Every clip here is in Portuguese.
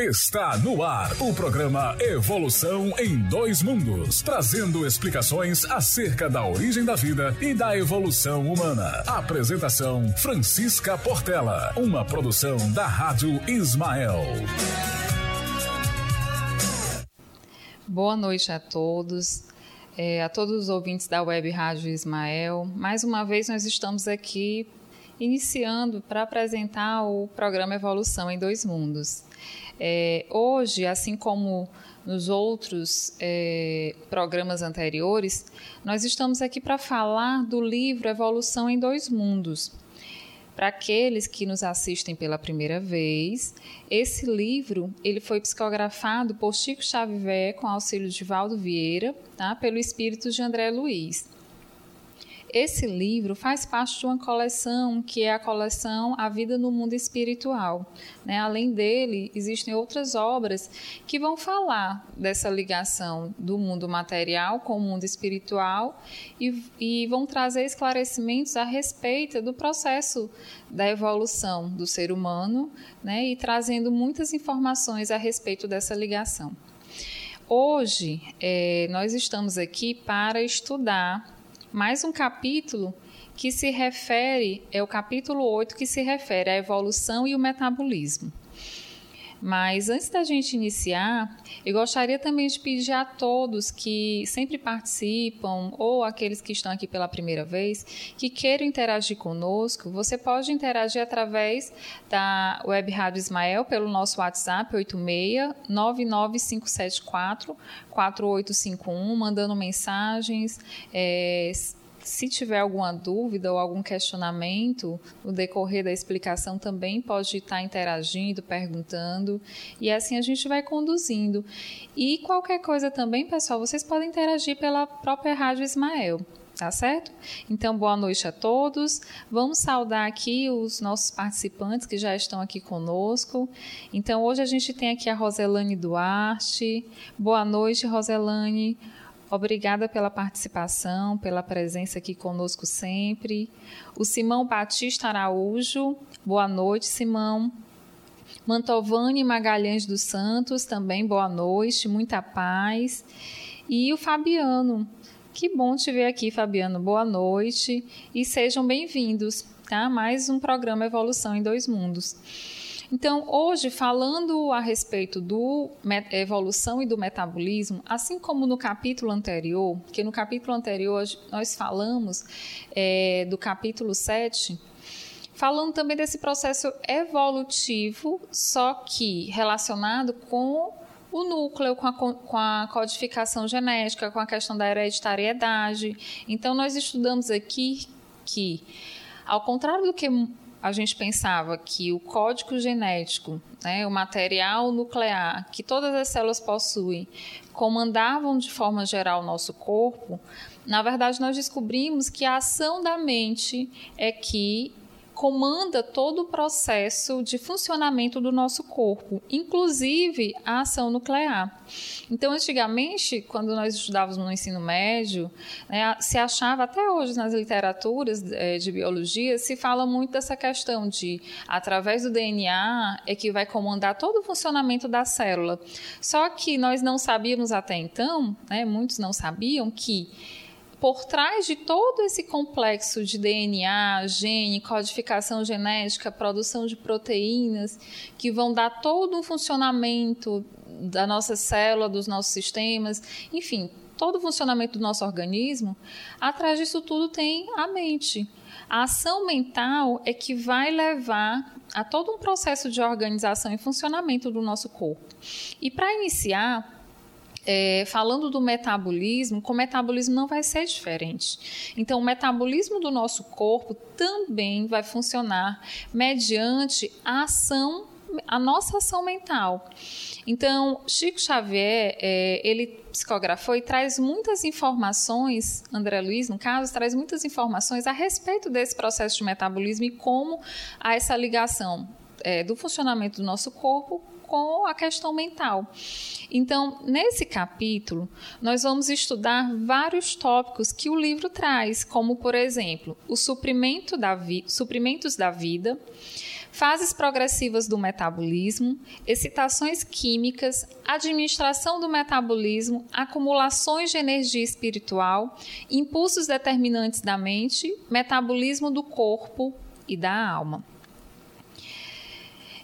Está no ar o programa Evolução em Dois Mundos, trazendo explicações acerca da origem da vida e da evolução humana. Apresentação Francisca Portela, uma produção da Rádio Ismael. Boa noite a todos. É, a todos os ouvintes da Web Rádio Ismael. Mais uma vez nós estamos aqui iniciando para apresentar o programa Evolução em Dois Mundos. É, hoje, assim como nos outros é, programas anteriores, nós estamos aqui para falar do livro Evolução em Dois Mundos. Para aqueles que nos assistem pela primeira vez, esse livro ele foi psicografado por Chico Xavier com auxílio de Valdo Vieira, tá? pelo espírito de André Luiz. Esse livro faz parte de uma coleção que é a coleção A Vida no Mundo Espiritual. Né? Além dele, existem outras obras que vão falar dessa ligação do mundo material com o mundo espiritual e, e vão trazer esclarecimentos a respeito do processo da evolução do ser humano né? e trazendo muitas informações a respeito dessa ligação. Hoje, é, nós estamos aqui para estudar mais um capítulo que se refere, é o capítulo 8 que se refere à evolução e o metabolismo. Mas antes da gente iniciar, eu gostaria também de pedir a todos que sempre participam ou aqueles que estão aqui pela primeira vez, que queiram interagir conosco, você pode interagir através da Web Rádio Ismael pelo nosso WhatsApp 86 99574 4851, mandando mensagens, é, se tiver alguma dúvida ou algum questionamento no decorrer da explicação, também pode estar interagindo, perguntando, e assim a gente vai conduzindo. E qualquer coisa também, pessoal, vocês podem interagir pela própria Rádio Ismael. Tá certo? Então, boa noite a todos. Vamos saudar aqui os nossos participantes que já estão aqui conosco. Então, hoje a gente tem aqui a Roselane Duarte. Boa noite, Roselane. Obrigada pela participação, pela presença aqui conosco sempre. O Simão Batista Araújo, boa noite, Simão. Mantovani Magalhães dos Santos, também boa noite, muita paz. E o Fabiano, que bom te ver aqui, Fabiano, boa noite e sejam bem-vindos, tá? Mais um programa Evolução em Dois Mundos. Então, hoje, falando a respeito do evolução e do metabolismo, assim como no capítulo anterior, que no capítulo anterior nós falamos é, do capítulo 7, falando também desse processo evolutivo, só que relacionado com o núcleo, com a, com a, codificação genética, com a questão da hereditariedade. Então, nós estudamos aqui que, ao contrário do que a gente pensava que o código genético, né, o material nuclear que todas as células possuem, comandavam de forma geral o nosso corpo, na verdade nós descobrimos que a ação da mente é que comanda todo o processo de funcionamento do nosso corpo, inclusive a ação nuclear. Então, antigamente, quando nós estudávamos no ensino médio, né, se achava, até hoje nas literaturas é, de biologia, se fala muito dessa questão de, através do DNA, é que vai comandar todo o funcionamento da célula. Só que nós não sabíamos até então, né, muitos não sabiam, que por trás de todo esse complexo de DNA, gene, codificação genética, produção de proteínas, que vão dar todo um funcionamento da nossa célula, dos nossos sistemas, enfim, todo o funcionamento do nosso organismo, atrás disso tudo tem a mente. A ação mental é que vai levar a todo um processo de organização e funcionamento do nosso corpo. E para iniciar, é, falando do metabolismo, com o metabolismo não vai ser diferente. Então, o metabolismo do nosso corpo também vai funcionar mediante a ação, a nossa ação mental. Então, Chico Xavier, é, ele psicografou e traz muitas informações, André Luiz, no caso, traz muitas informações a respeito desse processo de metabolismo e como há essa ligação é, do funcionamento do nosso corpo com a questão mental. Então, nesse capítulo, nós vamos estudar vários tópicos que o livro traz, como, por exemplo, o suprimento da suprimentos da vida, fases progressivas do metabolismo, excitações químicas, administração do metabolismo, acumulações de energia espiritual, impulsos determinantes da mente, metabolismo do corpo e da alma.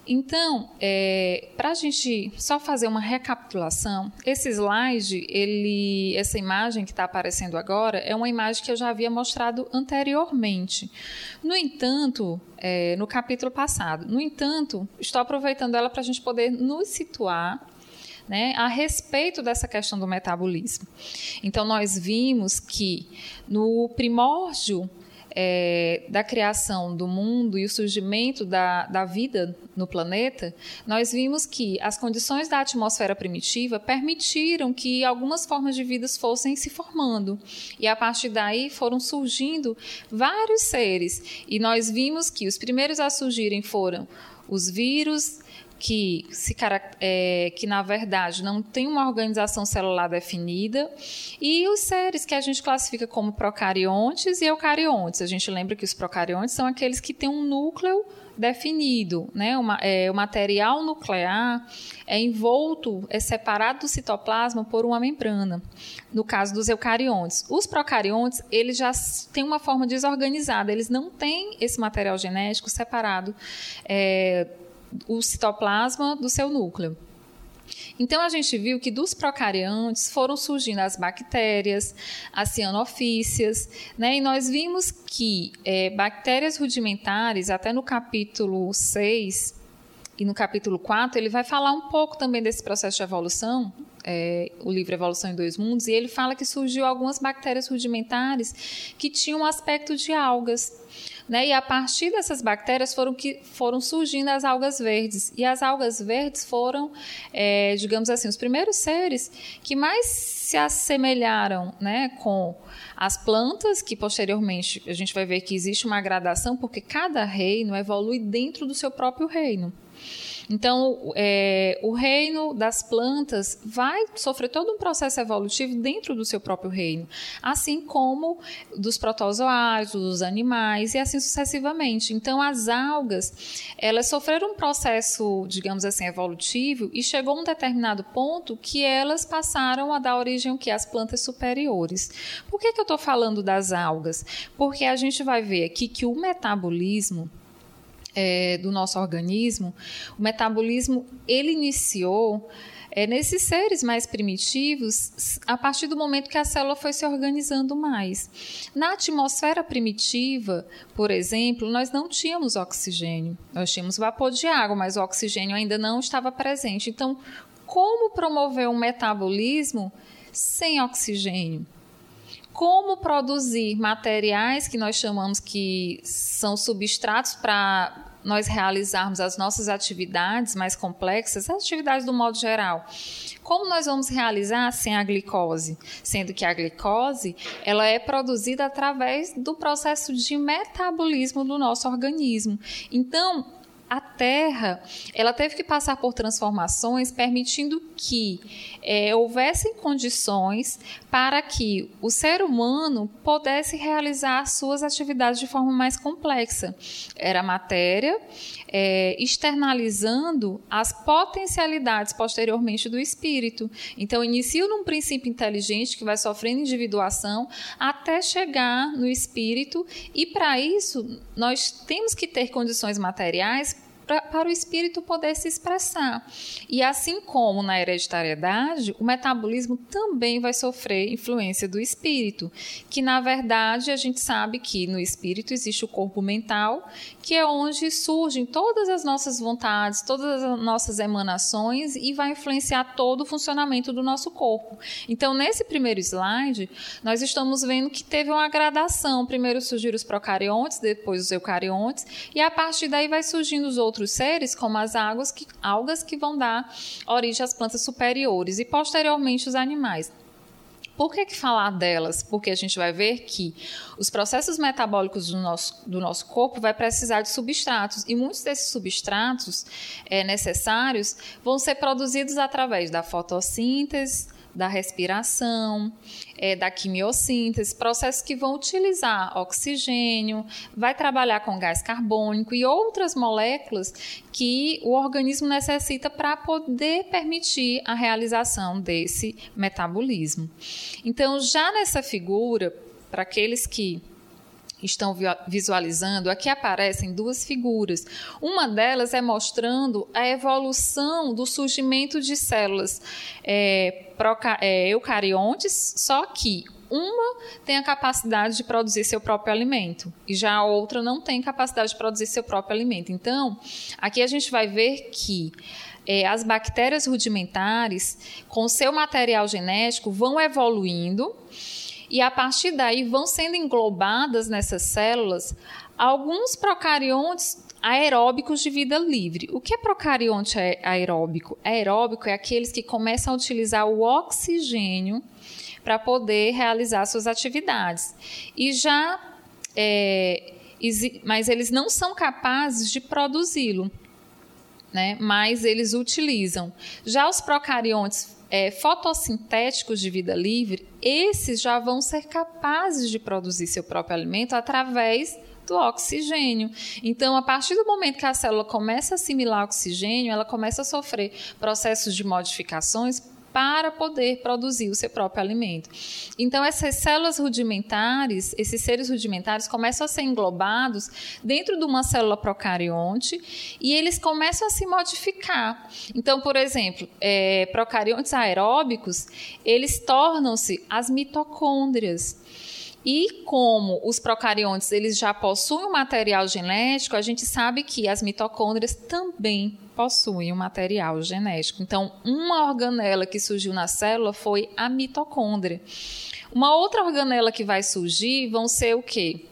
Então, é, para a gente só fazer uma recapitulação, esse slide, ele, essa imagem que está aparecendo agora, é uma imagem que eu já havia mostrado anteriormente. No entanto, é, no capítulo passado. No entanto, estou aproveitando ela para a gente poder nos situar né, a respeito dessa questão do metabolismo. Então, nós vimos que no primórdio é, da criação do mundo e o surgimento da, da vida no planeta, nós vimos que as condições da atmosfera primitiva permitiram que algumas formas de vida fossem se formando. E a partir daí foram surgindo vários seres. E nós vimos que os primeiros a surgirem foram os vírus, que, se, é, que na verdade não tem uma organização celular definida, e os seres que a gente classifica como procariontes e eucariontes. A gente lembra que os procariontes são aqueles que têm um núcleo definido, né? Uma, é, o material nuclear é envolto, é separado do citoplasma por uma membrana. No caso dos eucariontes, os procariontes eles já têm uma forma desorganizada, eles não têm esse material genético separado. É, o citoplasma do seu núcleo. Então a gente viu que dos procariontes foram surgindo as bactérias, as cianofícias, né? E nós vimos que é, bactérias rudimentares, até no capítulo 6 e no capítulo 4, ele vai falar um pouco também desse processo de evolução, é, o livro Evolução em Dois Mundos, e ele fala que surgiu algumas bactérias rudimentares que tinham um aspecto de algas. Né? E a partir dessas bactérias foram, que, foram surgindo as algas verdes. E as algas verdes foram, é, digamos assim, os primeiros seres que mais se assemelharam né, com as plantas, que posteriormente a gente vai ver que existe uma gradação, porque cada reino evolui dentro do seu próprio reino. Então, é, o reino das plantas vai sofrer todo um processo evolutivo dentro do seu próprio reino, assim como dos protozoários, dos animais e assim sucessivamente. Então, as algas, elas sofreram um processo, digamos assim, evolutivo e chegou a um determinado ponto que elas passaram a dar origem ao que às plantas superiores. Por que, que eu estou falando das algas? Porque a gente vai ver aqui que o metabolismo é, do nosso organismo, o metabolismo ele iniciou é, nesses seres mais primitivos a partir do momento que a célula foi se organizando mais. Na atmosfera primitiva, por exemplo, nós não tínhamos oxigênio, nós tínhamos vapor de água, mas o oxigênio ainda não estava presente. Então, como promover um metabolismo sem oxigênio? como produzir materiais que nós chamamos que são substratos para nós realizarmos as nossas atividades mais complexas, as atividades do modo geral. Como nós vamos realizar sem a glicose? Sendo que a glicose ela é produzida através do processo de metabolismo do nosso organismo. Então, a Terra ela teve que passar por transformações permitindo que é, houvessem condições para que o ser humano pudesse realizar suas atividades de forma mais complexa. Era matéria é, externalizando as potencialidades posteriormente do espírito. Então, inicia num princípio inteligente que vai sofrendo individuação até chegar no espírito, e para isso nós temos que ter condições materiais pra, para o espírito poder se expressar. E assim como na hereditariedade, o metabolismo também vai sofrer influência do espírito, que na verdade a gente sabe que no espírito existe o corpo mental, que é onde surgem todas as nossas vontades, todas as nossas emanações e vai influenciar todo o funcionamento do nosso corpo. Então, nesse primeiro slide, nós estamos vendo que teve uma gradação. Primeiro surgiram os procariontes, depois os eucariontes, e a partir daí vai surgindo os outros outros seres, como as águas que, algas que vão dar origem às plantas superiores e posteriormente os animais. Por que, que, falar delas? Porque a gente vai ver que os processos metabólicos do nosso, do nosso corpo vai precisar de substratos e muitos desses substratos é, necessários vão ser produzidos através da fotossíntese, da respiração, é, da quimiossíntese, processos que vão utilizar oxigênio, vai trabalhar com gás carbônico e outras moléculas que o organismo necessita para poder permitir a realização desse metabolismo. Então, já nessa figura, para aqueles que estão visualizando, aqui aparecem duas figuras. Uma delas é mostrando a evolução do surgimento de células é, é, eucariontes, só que uma tem a capacidade de produzir seu próprio alimento e já a outra não tem capacidade de produzir seu próprio alimento. Então, aqui a gente vai ver que é, as bactérias rudimentares, com seu material genético, vão evoluindo e a partir daí vão sendo englobadas nessas células alguns procariontes aeróbicos de vida livre. O que é procarionte aeróbico? Aeróbico é aqueles que começam a utilizar o oxigênio para poder realizar suas atividades. E já é, mas eles não são capazes de produzi-lo, né? mas eles utilizam. Já os procariontes é, fotossintéticos de vida livre, esses já vão ser capazes de produzir seu próprio alimento através do oxigênio. Então, a partir do momento que a célula começa a assimilar oxigênio, ela começa a sofrer processos de modificações para poder produzir o seu próprio alimento. Então, essas células rudimentares, esses seres rudimentares, começam a ser englobados dentro de uma célula procarionte e eles começam a se modificar. Então, por exemplo, é, procariontes aeróbicos, eles tornam-se as mitocôndrias. E como os procariontes eles já possuem um material genético, a gente sabe que as mitocôndrias também possuem um material genético. Então, uma organela que surgiu na célula foi a mitocôndria. Uma outra organela que vai surgir vão ser o quê?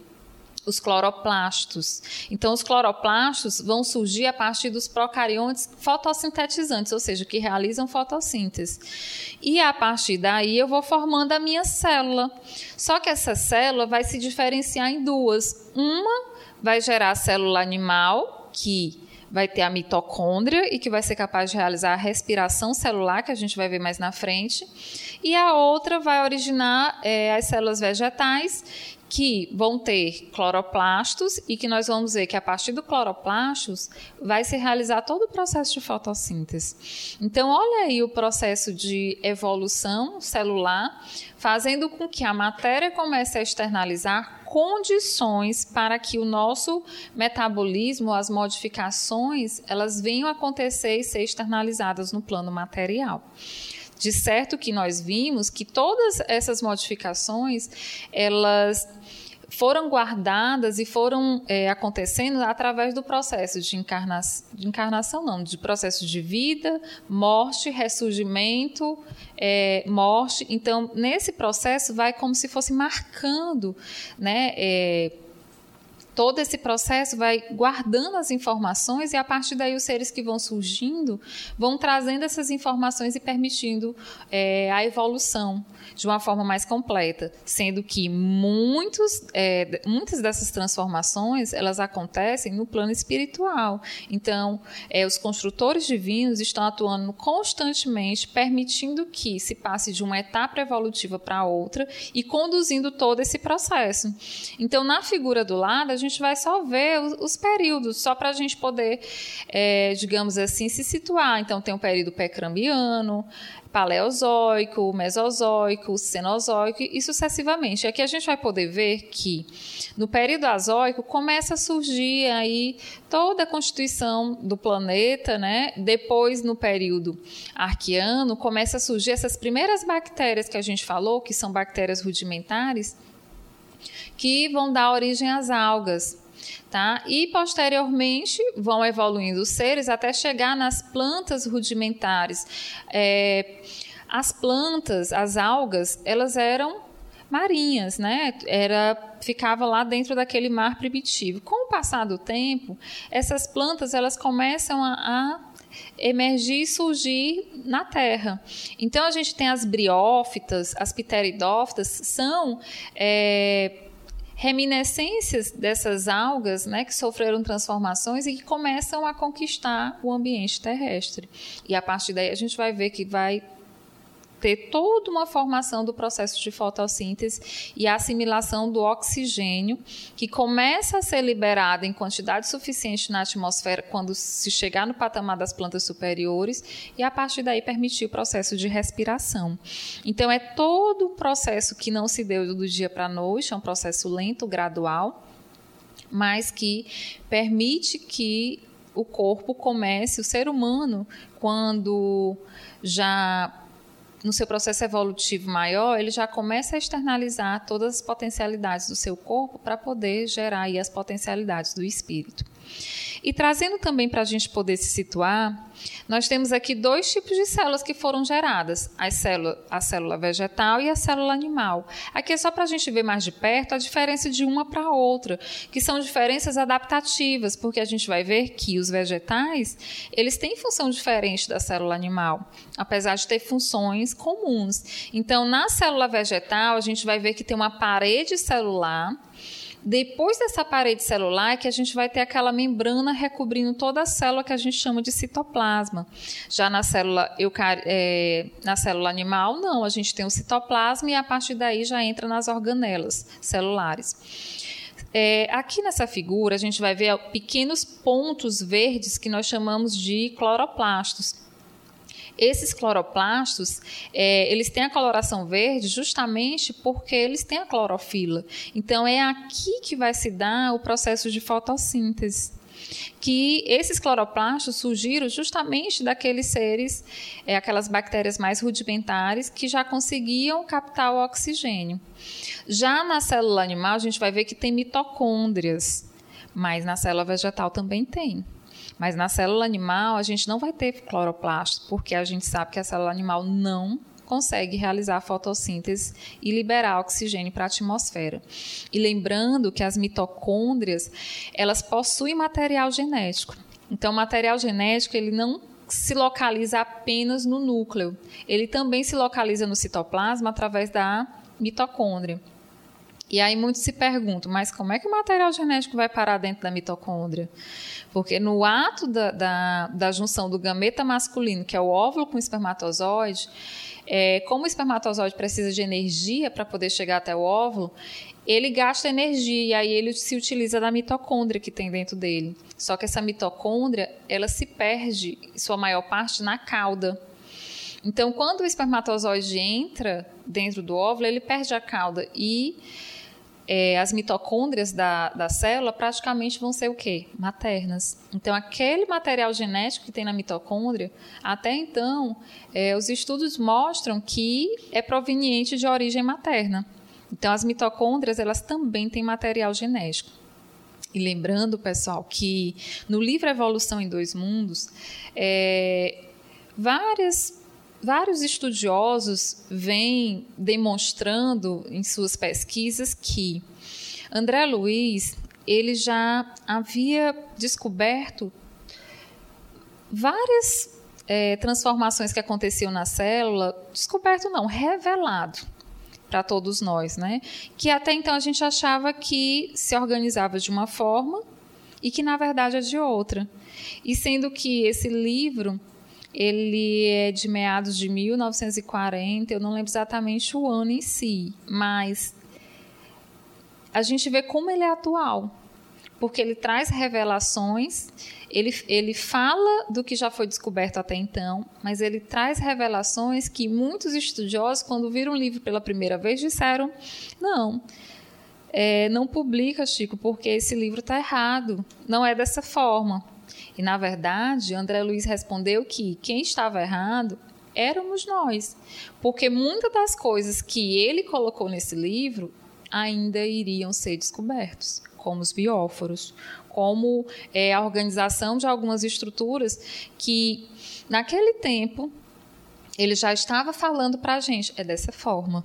os cloroplastos. Então, os cloroplastos vão surgir a partir dos procariontes fotossintetizantes, ou seja, que realizam fotossíntese. E a partir daí eu vou formando a minha célula. Só que essa célula vai se diferenciar em duas. Uma vai gerar a célula animal, que vai ter a mitocôndria e que vai ser capaz de realizar a respiração celular, que a gente vai ver mais na frente, e a outra vai originar é, as células vegetais, que vão ter cloroplastos e que nós vamos ver que a partir do cloroplastos vai se realizar todo o processo de fotossíntese. Então, olha aí o processo de evolução celular, fazendo com que a matéria comece a externalizar condições para que o nosso metabolismo, as modificações, elas venham a acontecer e ser externalizadas no plano material. De certo que nós vimos que todas essas modificações, elas foram guardadas e foram é, acontecendo através do processo de, encarna de encarnação, não, de processo de vida, morte, ressurgimento, é, morte. Então, nesse processo, vai como se fosse marcando, né? É, todo esse processo vai guardando as informações e a partir daí os seres que vão surgindo vão trazendo essas informações e permitindo é, a evolução de uma forma mais completa, sendo que muitos, é, muitas dessas transformações elas acontecem no plano espiritual. Então, é, os construtores divinos estão atuando constantemente, permitindo que se passe de uma etapa evolutiva para outra e conduzindo todo esse processo. Então, na figura do lado, a gente vai só ver os, os períodos, só para a gente poder, é, digamos assim, se situar. Então, tem o período pré-cambriano, paleozoico, mesozoico, cenozoico e sucessivamente. Aqui a gente vai poder ver que no período azoico começa a surgir aí toda a constituição do planeta, né? Depois no período arqueano começa a surgir essas primeiras bactérias que a gente falou, que são bactérias rudimentares, que vão dar origem às algas. Tá? E posteriormente vão evoluindo os seres até chegar nas plantas rudimentares. É, as plantas, as algas, elas eram marinhas, né? Era ficava lá dentro daquele mar primitivo. Com o passar do tempo, essas plantas elas começam a, a emergir e surgir na terra. Então a gente tem as briófitas, as pteridófitas, são é, reminiscências dessas algas né, que sofreram transformações e que começam a conquistar o ambiente terrestre. E a partir daí a gente vai ver que vai ter toda uma formação do processo de fotossíntese e assimilação do oxigênio, que começa a ser liberado em quantidade suficiente na atmosfera quando se chegar no patamar das plantas superiores, e a partir daí permitir o processo de respiração. Então, é todo o processo que não se deu do dia para a noite, é um processo lento, gradual, mas que permite que o corpo comece, o ser humano, quando já no seu processo evolutivo maior, ele já começa a externalizar todas as potencialidades do seu corpo para poder gerar as potencialidades do espírito. E trazendo também para a gente poder se situar, nós temos aqui dois tipos de células que foram geradas: a célula, a célula vegetal e a célula animal. Aqui é só para a gente ver mais de perto a diferença de uma para outra, que são diferenças adaptativas, porque a gente vai ver que os vegetais eles têm função diferente da célula animal, apesar de ter funções comuns. Então, na célula vegetal, a gente vai ver que tem uma parede celular depois dessa parede celular é que a gente vai ter aquela membrana recobrindo toda a célula que a gente chama de citoplasma. Já na célula, eucar... é, na célula animal, não, a gente tem o citoplasma e a partir daí já entra nas organelas celulares. É, aqui nessa figura, a gente vai ver pequenos pontos verdes que nós chamamos de cloroplastos. Esses cloroplastos, é, eles têm a coloração verde justamente porque eles têm a clorofila. Então, é aqui que vai se dar o processo de fotossíntese que esses cloroplastos surgiram justamente daqueles seres, é, aquelas bactérias mais rudimentares que já conseguiam captar o oxigênio. Já na célula animal, a gente vai ver que tem mitocôndrias, mas na célula vegetal também tem. Mas na célula animal, a gente não vai ter cloroplasto, porque a gente sabe que a célula animal não consegue realizar a fotossíntese e liberar oxigênio para a atmosfera. E lembrando que as mitocôndrias, elas possuem material genético. Então, o material genético, ele não se localiza apenas no núcleo. Ele também se localiza no citoplasma através da mitocôndria. E aí muitos se perguntam, mas como é que o material genético vai parar dentro da mitocôndria? Porque no ato da, da, da junção do gameta masculino, que é o óvulo com o espermatozoide, é, como o espermatozoide precisa de energia para poder chegar até o óvulo, ele gasta energia e aí ele se utiliza da mitocôndria que tem dentro dele. Só que essa mitocôndria, ela se perde, sua maior parte, na cauda. Então, quando o espermatozoide entra dentro do óvulo, ele perde a cauda e é, as mitocôndrias da, da célula praticamente vão ser o quê? Maternas. Então, aquele material genético que tem na mitocôndria, até então, é, os estudos mostram que é proveniente de origem materna. Então, as mitocôndrias, elas também têm material genético. E lembrando, pessoal, que no livro Evolução em Dois Mundos, é, várias vários estudiosos vêm demonstrando em suas pesquisas que André Luiz ele já havia descoberto várias é, transformações que aconteciam na célula, descoberto não, revelado para todos nós, né? Que até então a gente achava que se organizava de uma forma e que na verdade é de outra. E sendo que esse livro ele é de meados de 1940, eu não lembro exatamente o ano em si, mas a gente vê como ele é atual, porque ele traz revelações, ele, ele fala do que já foi descoberto até então, mas ele traz revelações que muitos estudiosos, quando viram o livro pela primeira vez, disseram: não. É, não publica, Chico, porque esse livro está errado. Não é dessa forma. E, na verdade, André Luiz respondeu que quem estava errado éramos nós, porque muitas das coisas que ele colocou nesse livro ainda iriam ser descobertos, como os bióforos, como é, a organização de algumas estruturas que, naquele tempo, ele já estava falando para a gente, é dessa forma.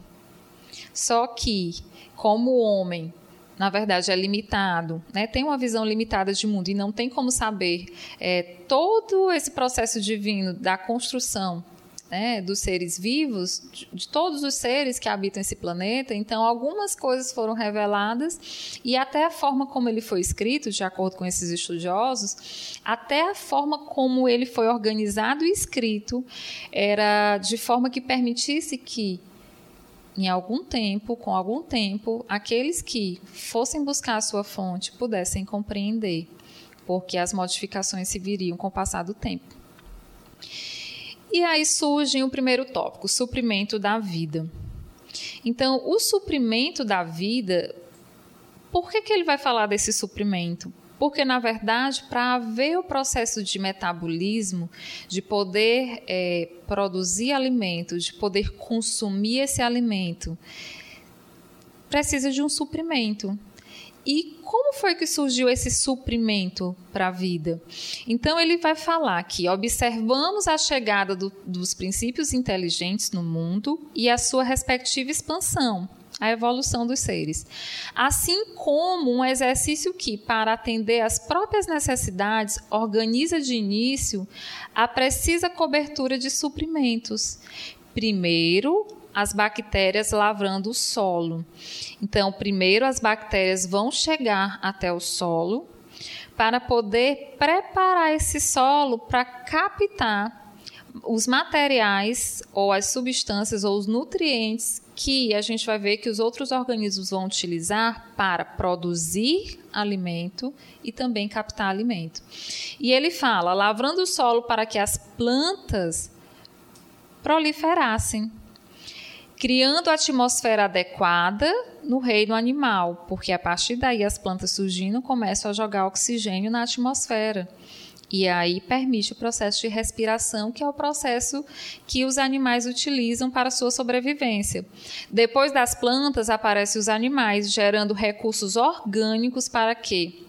Só que, como homem na verdade, é limitado, né? tem uma visão limitada de mundo e não tem como saber é, todo esse processo divino da construção né, dos seres vivos, de, de, todos os seres que habitam esse planeta. Então, algumas coisas foram reveladas e até a forma como ele foi escrito, de acordo com esses estudiosos, até a forma como ele foi organizado e escrito era de forma que permitisse que em algum tempo, com algum tempo, aqueles que fossem buscar a sua fonte pudessem compreender, porque as modificações se viriam com o passar do tempo. E aí surge o primeiro tópico, o suprimento da vida. Então, o suprimento da vida, por que, que ele vai falar desse suprimento? Porque, na verdade, para haver o processo de metabolismo, de poder é, produzir alimento, de poder consumir esse alimento, precisa de um suprimento. E como foi que surgiu esse suprimento para a vida? Então, ele vai falar que observamos a chegada do, dos princípios inteligentes no mundo e a sua respectiva expansão, a evolução dos seres. Assim como um exercício que, para atender às próprias necessidades, organiza de início a precisa cobertura de suprimentos. Primeiro, as bactérias lavrando o solo. Então, primeiro as bactérias vão chegar até o solo para poder preparar esse solo para captar os materiais ou as substâncias ou os nutrientes que a gente vai ver que os outros organismos vão utilizar para produzir alimento e também captar alimento. E ele fala, lavrando o solo para que as plantas proliferassem criando a atmosfera adequada no reino animal, porque a partir daí as plantas surgindo começam a jogar oxigênio na atmosfera. E aí permite o processo de respiração, que é o processo que os animais utilizam para sua sobrevivência. Depois das plantas aparecem os animais, gerando recursos orgânicos para que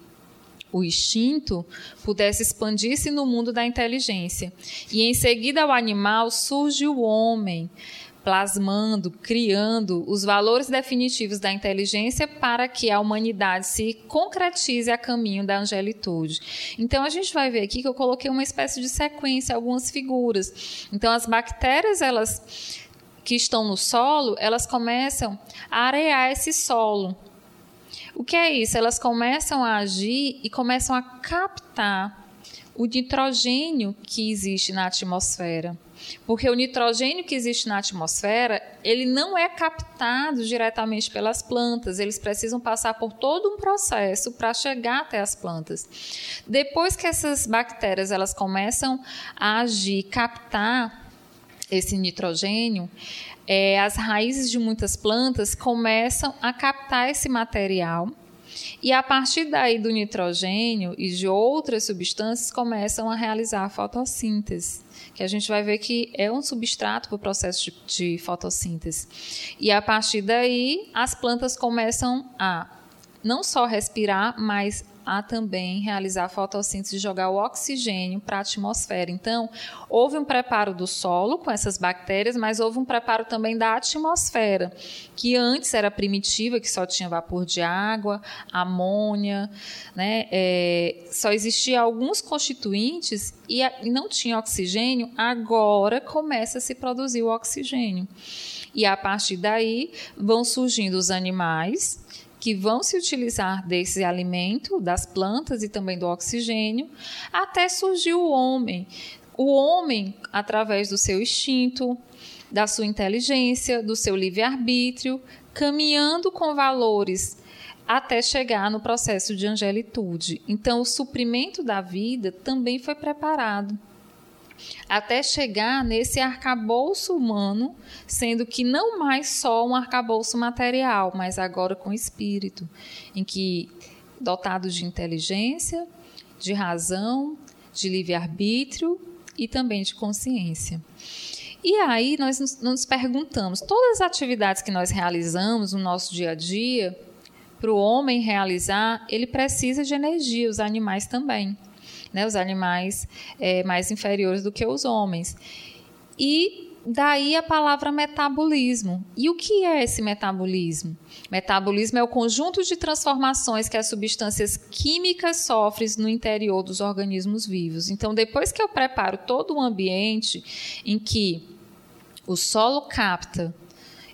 o instinto pudesse expandir-se no mundo da inteligência. E em seguida ao animal surge o homem, plasmando, criando os valores definitivos da inteligência para que a humanidade se concretize a caminho da angelitude. Então a gente vai ver aqui que eu coloquei uma espécie de sequência, algumas figuras. Então as bactérias, elas que estão no solo, elas começam a arear esse solo. O que é isso? Elas começam a agir e começam a captar o nitrogênio que existe na atmosfera. Porque o nitrogênio que existe na atmosfera, ele não é captado diretamente pelas plantas, eles precisam passar por todo um processo para chegar até as plantas. Depois que essas bactérias elas começam a agir, captar esse nitrogênio, é, as raízes de muitas plantas começam a captar esse material e a partir daí do nitrogênio e de outras substâncias começam a realizar a fotossíntese, que a gente vai ver que é um substrato para o processo de, de fotossíntese. E a partir daí as plantas começam a não só respirar, mas a também realizar a fotossíntese e jogar o oxigênio para a atmosfera. Então, houve um preparo do solo com essas bactérias, mas houve um preparo também da atmosfera, que antes era primitiva, que só tinha vapor de água, amônia, né? É, só existia alguns constituintes e, não tinha oxigênio, agora começa a se produzir o oxigênio. E a partir daí vão surgindo os animais, que vão se utilizar desse alimento, das plantas e também do oxigênio, até surgiu o homem. O homem, através do seu instinto, da sua inteligência, do seu livre-arbítrio, caminhando com valores até chegar no processo de angelitude. Então, o suprimento da vida também foi preparado até chegar nesse arcabouço humano, sendo que não mais só um arcabouço material, mas agora com espírito, em que dotado de inteligência, de razão, de livre-arbítrio e também de consciência. E aí nós nos perguntamos, todas as atividades que nós realizamos no nosso dia a dia, para o homem realizar, ele precisa de energia, os animais também né, os animais é, mais inferiores do que os homens. E daí a palavra metabolismo. E o que é esse metabolismo? Metabolismo é o conjunto de transformações que as substâncias químicas sofrem no interior dos organismos vivos. Então, depois que eu preparo todo o ambiente em que o solo capta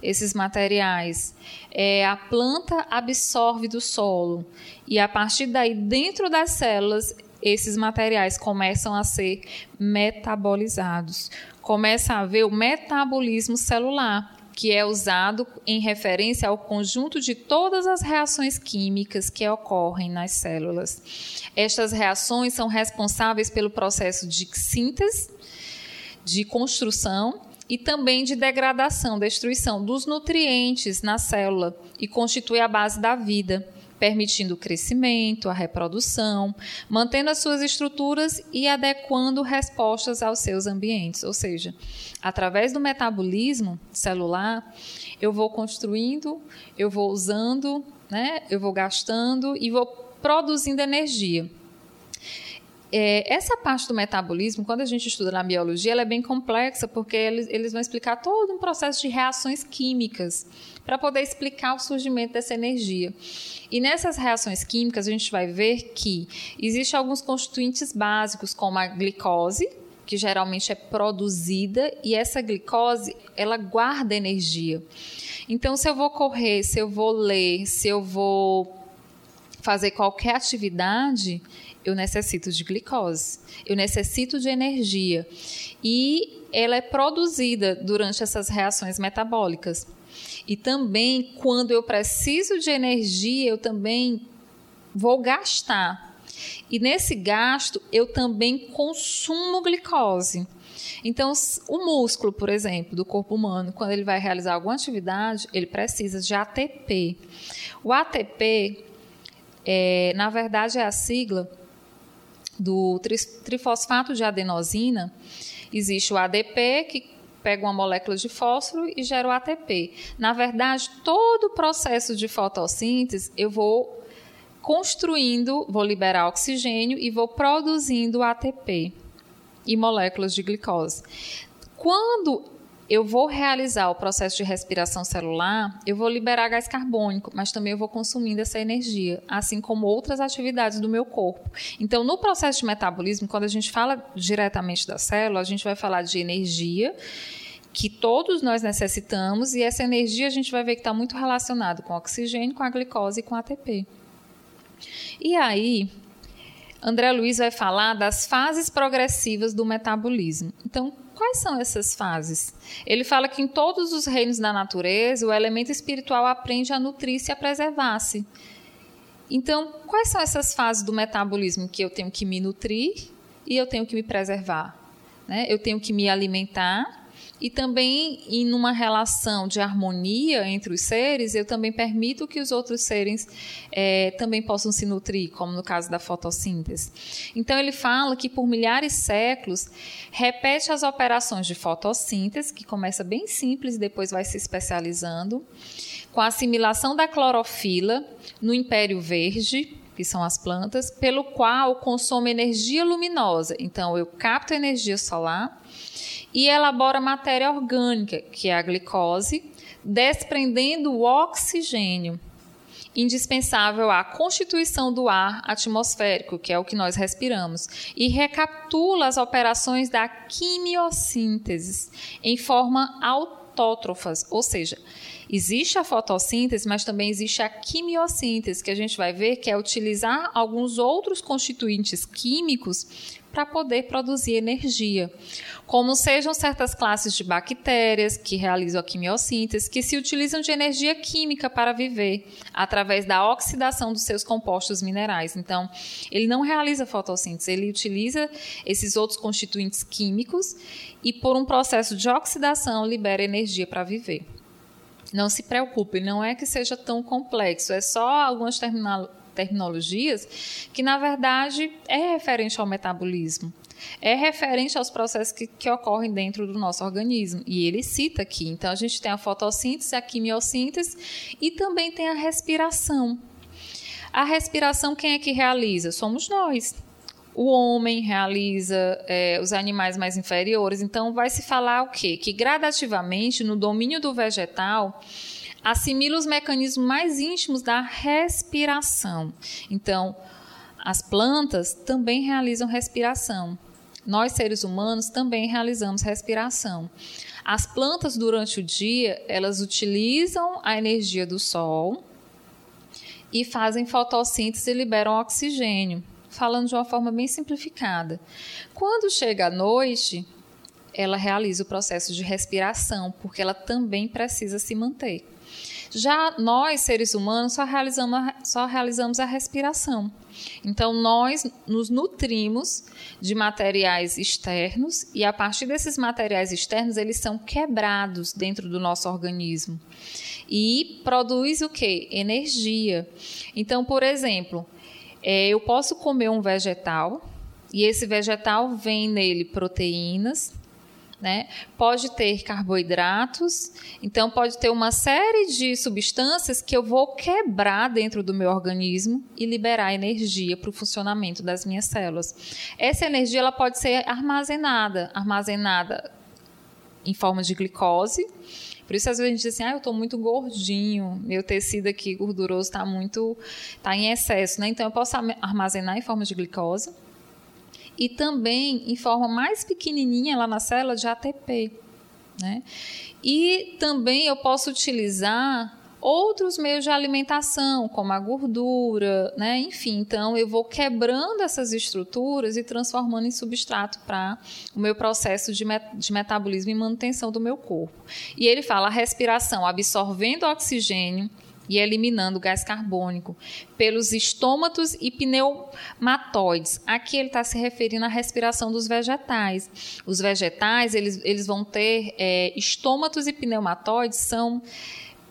esses materiais, é, a planta absorve do solo e a partir daí, dentro das células, esses materiais começam a ser metabolizados. Começa a haver o metabolismo celular, que é usado em referência ao conjunto de todas as reações químicas que ocorrem nas células. Estas reações são responsáveis pelo processo de síntese, de construção e também de degradação, destruição dos nutrientes na célula e constitui a base da vida permitindo o crescimento, a reprodução, mantendo as suas estruturas e adequando respostas aos seus ambientes. Ou seja, através do metabolismo celular, eu vou construindo, eu vou usando, né, eu vou gastando e vou produzindo energia. É, essa parte do metabolismo, quando a gente estuda na biologia, ela é bem complexa, porque eles, eles vão explicar todo um processo de reações químicas para poder explicar o surgimento dessa energia. E nessas reações químicas, a gente vai ver que existem alguns constituintes básicos, como a glicose, que geralmente é produzida, e essa glicose, ela guarda energia. Então, se eu vou correr, se eu vou ler, se eu vou fazer qualquer atividade, eu necessito de glicose, eu necessito de energia. E ela é produzida durante essas reações metabólicas. E também, quando eu preciso de energia, eu também vou gastar. E nesse gasto, eu também consumo glicose. Então, o músculo, por exemplo, do corpo humano, quando ele vai realizar alguma atividade, ele precisa de ATP. O ATP, é, na verdade, é a sigla do trifosfato de adenosina, existe o ADP, que pega uma molécula de fósforo e gera o ATP. Na verdade, todo o processo de fotossíntese eu vou construindo, vou liberar oxigênio e vou produzindo ATP e moléculas de glicose. Quando eu vou realizar o processo de respiração celular, eu vou liberar gás carbônico, mas também eu vou consumindo essa energia, assim como outras atividades do meu corpo. Então, no processo de metabolismo, quando a gente fala diretamente da célula, a gente vai falar de energia que todos nós necessitamos e essa energia a gente vai ver que está muito relacionado com oxigênio, com a glicose e com ATP. E aí, André Luiz vai falar das fases progressivas do metabolismo. Então, Quais são essas fases? Ele fala que em todos os reinos da natureza, o elemento espiritual aprende a nutrir-se e a preservar-se. Então, quais são essas fases do metabolismo que eu tenho que me nutrir e eu tenho que me preservar? Né? Eu tenho que me alimentar e também em uma relação de harmonia entre os seres, eu também permito que os outros seres é, também possam se nutrir, como no caso da fotossíntese. Então ele fala que por milhares de séculos repete as operações de fotossíntese, que começa bem simples e depois vai se especializando, com a assimilação da clorofila no império verde, que são as plantas, pelo qual consome energia luminosa. Então eu capto energia solar e elabora matéria orgânica, que é a glicose, desprendendo o oxigênio, indispensável à constituição do ar atmosférico, que é o que nós respiramos, e recapitula as operações da quimiossíntese em forma autótrofas, ou seja, Existe a fotossíntese, mas também existe a quimiossíntese, que a gente vai ver que é utilizar alguns outros constituintes químicos para poder produzir energia, como sejam certas classes de bactérias que realizam a quimiossíntese, que se utilizam de energia química para viver, através da oxidação dos seus compostos minerais. Então, ele não realiza fotossíntese, ele utiliza esses outros constituintes químicos e, por um processo de oxidação, libera energia para viver. Não se preocupe, não é que seja tão complexo, é só algumas terminologias que, na verdade, é referente ao metabolismo. É referente aos processos que, que, ocorrem dentro do nosso organismo. E ele cita aqui. Então, a gente tem a fotossíntese, a quimiossíntese e também tem a respiração. A respiração, quem é que realiza? Somos nós o homem realiza é, os animais mais inferiores. Então, vai se falar o quê? Que gradativamente, no domínio do vegetal, assimila os mecanismos mais íntimos da respiração. Então, as plantas também realizam respiração. nós seres humanos também realizamos respiração. As plantas durante o dia, elas utilizam a energia do sol e fazem fotossíntese e liberam oxigênio, falando de uma forma bem simplificada. Quando chega a noite, ela realiza o processo de respiração, porque ela também precisa se manter. Já nós, seres humanos, só realizamos, só realizamos a respiração. Então, nós nos nutrimos de materiais externos e, a partir desses materiais externos, eles são quebrados dentro do nosso organismo. E produz o que? Energia. Então, por exemplo, é, eu posso comer um vegetal e esse vegetal vem nele proteínas, né? Pode ter carboidratos, então pode ter uma série de substâncias que eu vou quebrar dentro do meu organismo e liberar energia para o funcionamento das minhas células. Essa energia ela pode ser armazenada, armazenada em forma de glicose. Por isso, às vezes, a gente diz assim, ah, eu estou muito gordinho, meu tecido aqui gorduroso está muito, está em excesso, né? Então, eu posso armazenar em forma de glicose e também em forma mais pequenininha lá na célula de ATP. Né? E também eu posso utilizar outros meios de alimentação, como a gordura, né? enfim. Então, eu vou quebrando essas estruturas e transformando em substrato para o meu processo de, met de metabolismo e manutenção do meu corpo. E ele fala a respiração absorvendo oxigênio e eliminando o gás carbônico pelos estômatos e pneumatóides. Aqui ele está se referindo à respiração dos vegetais. Os vegetais eles, eles vão ter é, estômatos e pneumatóides são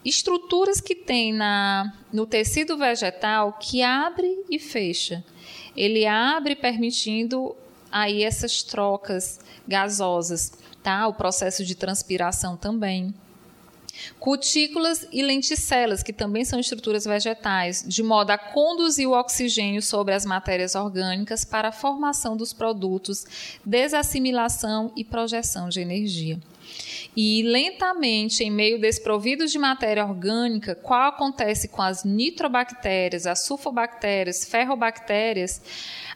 estruturas que tem na, no tecido vegetal que abre e fecha. Ele abre permitindo aí essas trocas gasosas, tá? O processo de transpiração também. Cutículas e lenticelas, que também são estruturas vegetais, de modo a conduzir o oxigênio sobre as matérias orgânicas para a formação dos produtos, desassimilação e projeção de energia. E lentamente, em meio desprovidos de matéria orgânica, qual acontece com as nitrobactérias, as sulfobactérias, ferrobactérias,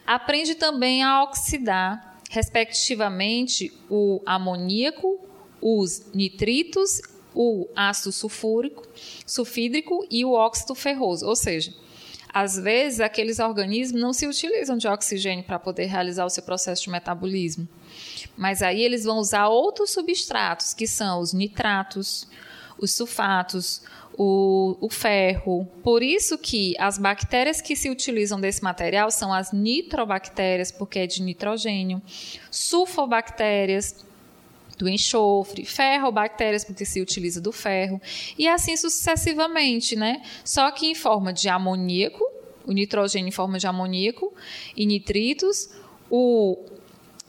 aprende também a oxidar, respectivamente, o amoníaco, os nitritos o ácido sulfúrico, sulfídrico e o óxido ferroso, ou seja, às vezes aqueles organismos não se utilizam de oxigênio para poder realizar o seu processo de metabolismo. Mas aí eles vão usar outros substratos, que são os nitratos, os sulfatos, o, o, ferro. Por isso que as bactérias que se utilizam desse material são as nitrobactérias, porque é de nitrogênio, sulfobactérias, do enxofre, ferro, bactérias, porque se utiliza do ferro, e assim sucessivamente, né? Só que em forma de amoníaco, o nitrogênio em forma de amoníaco e nitritos, o,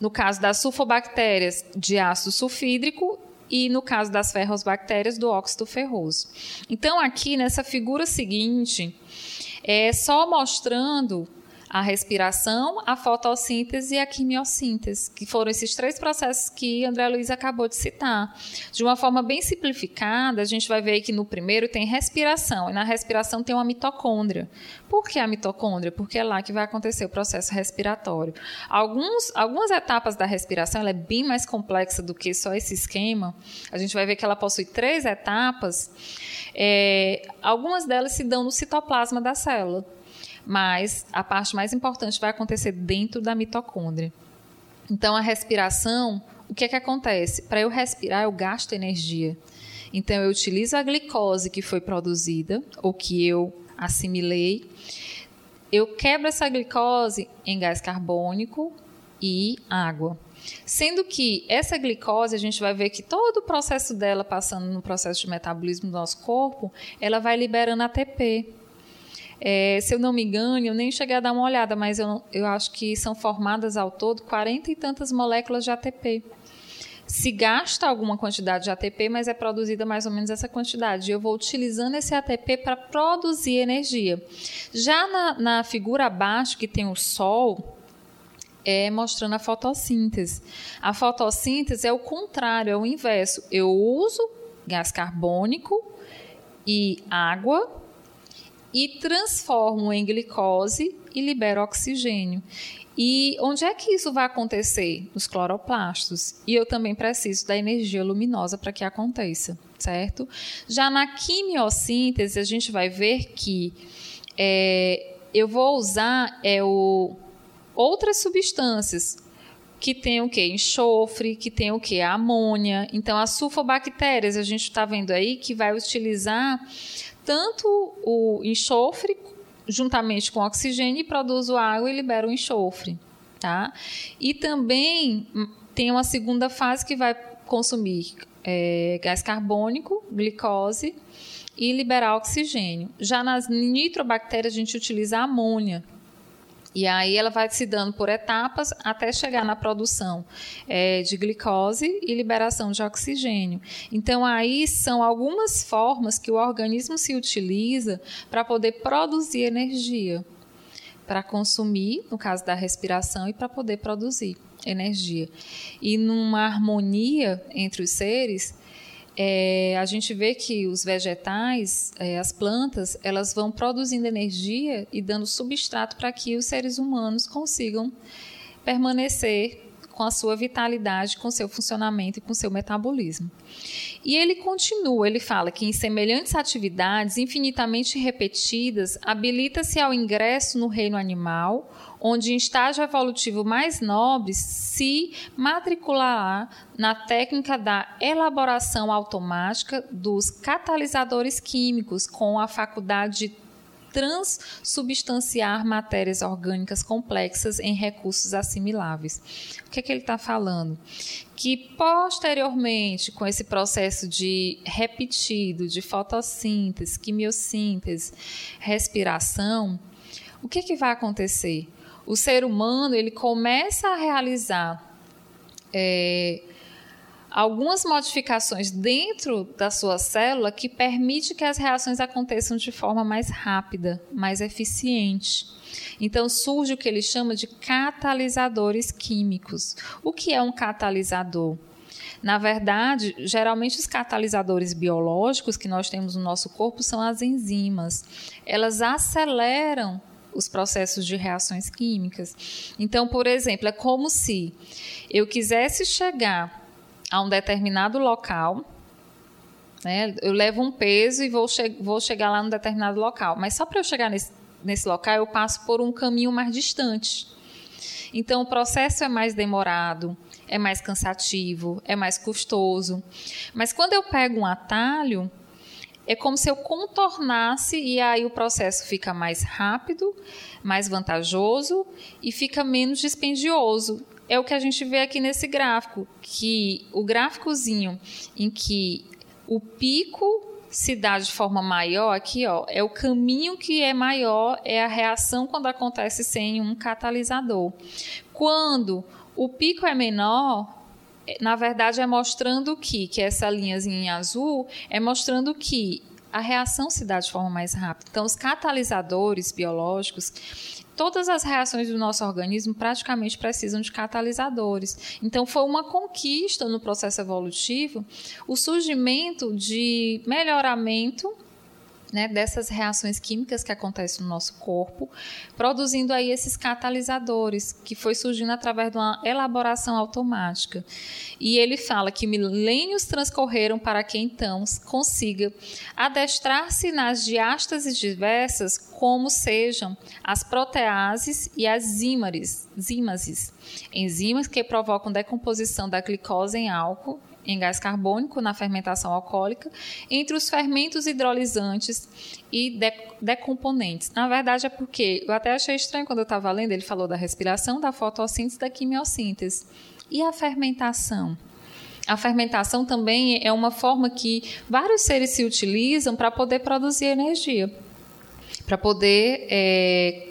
no caso das sulfobactérias, de ácido sulfídrico e no caso das ferrosbactérias, do óxido ferroso. Então, aqui nessa figura seguinte, é só mostrando a respiração, a fotossíntese e a quimiossíntese, que foram esses três processos que André Luiz acabou de citar. De uma forma bem simplificada, a gente vai ver que no primeiro tem respiração, e na respiração tem uma mitocôndria. Por que a mitocôndria? Porque é lá que vai acontecer o processo respiratório. Alguns, algumas etapas da respiração ela é bem mais complexa do que só esse esquema. A gente vai ver que ela possui três etapas. É, algumas delas se dão no citoplasma da célula mas a parte mais importante vai acontecer dentro da mitocôndria. Então, a respiração, o que é que acontece? Para eu respirar, eu gasto energia. Então, eu utilizo a glicose que foi produzida, ou que eu assimilei, eu quebro essa glicose em gás carbônico e água. Sendo que essa glicose, a gente vai ver que todo o processo dela passando no processo de metabolismo do nosso corpo, ela vai liberando ATP. É, se eu não me engano, eu nem cheguei a dar uma olhada, mas eu, eu acho que são formadas ao todo 40 e tantas moléculas de ATP. Se gasta alguma quantidade de ATP, mas é produzida mais ou menos essa quantidade. Eu vou utilizando esse ATP para produzir energia. Já na, na figura abaixo, que tem o Sol, é mostrando a fotossíntese. A fotossíntese é o contrário, é o inverso. Eu uso gás carbônico e água e transformo em glicose e libero oxigênio. E onde é que isso vai acontecer? Nos cloroplastos. E eu também preciso da energia luminosa para que aconteça, certo? Já na quimiossíntese, a gente vai ver que é, eu vou usar é, o, outras substâncias que tem o que? Enxofre, que tem o que? Amônia. Então, as sulfobactérias, a gente está vendo aí que vai utilizar tanto o enxofre juntamente com oxigênio e produz o água e libera o enxofre. Tá? E também hum, tem uma segunda fase que vai consumir é, gás carbônico, glicose e liberar oxigênio. Já nas nitrobactérias, a gente utiliza amônia, e aí ela vai se dando por etapas até chegar na produção é, de glicose e liberação de oxigênio. Então aí são algumas formas que o organismo se utiliza para poder produzir energia, para consumir, no caso da respiração, e para poder produzir energia. E numa harmonia entre os seres, é, a gente vê que os vegetais, é, as plantas, elas vão produzindo energia e dando substrato para que os seres humanos consigam permanecer com a sua vitalidade, com seu funcionamento e com seu metabolismo. E ele continua, ele fala que em semelhantes atividades infinitamente repetidas, habilita-se ao ingresso no reino animal onde em estágio evolutivo mais nobre se matriculará na técnica da elaboração automática dos catalisadores químicos com a faculdade de transsubstanciar matérias orgânicas complexas em recursos assimiláveis. O que, é que ele está falando? Que posteriormente, com esse processo de repetido de fotossíntese, quimiossíntese, respiração, o que, é que vai acontecer? O ser humano ele começa a realizar é, algumas modificações dentro da sua célula que permite que as reações aconteçam de forma mais rápida, mais eficiente. Então surge o que ele chama de catalisadores químicos. O que é um catalisador? Na verdade, geralmente os catalisadores biológicos que nós temos no nosso corpo são as enzimas. Elas aceleram os processos de reações químicas. Então, por exemplo, é como se eu quisesse chegar a um determinado local, né? eu levo um peso e vou, che vou chegar lá num determinado local, mas só para eu chegar nesse, nesse local eu passo por um caminho mais distante. Então, o processo é mais demorado, é mais cansativo, é mais custoso. Mas quando eu pego um atalho, é como se eu contornasse e aí o processo fica mais rápido, mais vantajoso e fica menos dispendioso. É o que a gente vê aqui nesse gráfico, que o gráficozinho em que o pico se dá de forma maior, aqui ó, é o caminho que é maior, é a reação quando acontece sem um catalisador. Quando o pico é menor, na verdade, é mostrando que, que essa linhazinha em azul é mostrando que a reação se dá de forma mais rápida. Então, os catalisadores biológicos, todas as reações do nosso organismo praticamente precisam de catalisadores. Então, foi uma conquista no processo evolutivo o surgimento de melhoramento né, dessas reações químicas que acontecem no nosso corpo, produzindo aí esses catalisadores, que foi surgindo através de uma elaboração automática. E ele fala que milênios transcorreram para que então consiga adestrar-se nas diástases diversas, como sejam as proteases e as zímases, enzimas que provocam decomposição da glicose em álcool em gás carbônico na fermentação alcoólica entre os fermentos hidrolisantes e de decomponentes. Na verdade, é porque eu até achei estranho quando eu estava lendo, ele falou da respiração, da fotossíntese da quimiossíntese. E a fermentação? A fermentação também é uma forma que vários seres se utilizam para poder produzir energia, para poder é,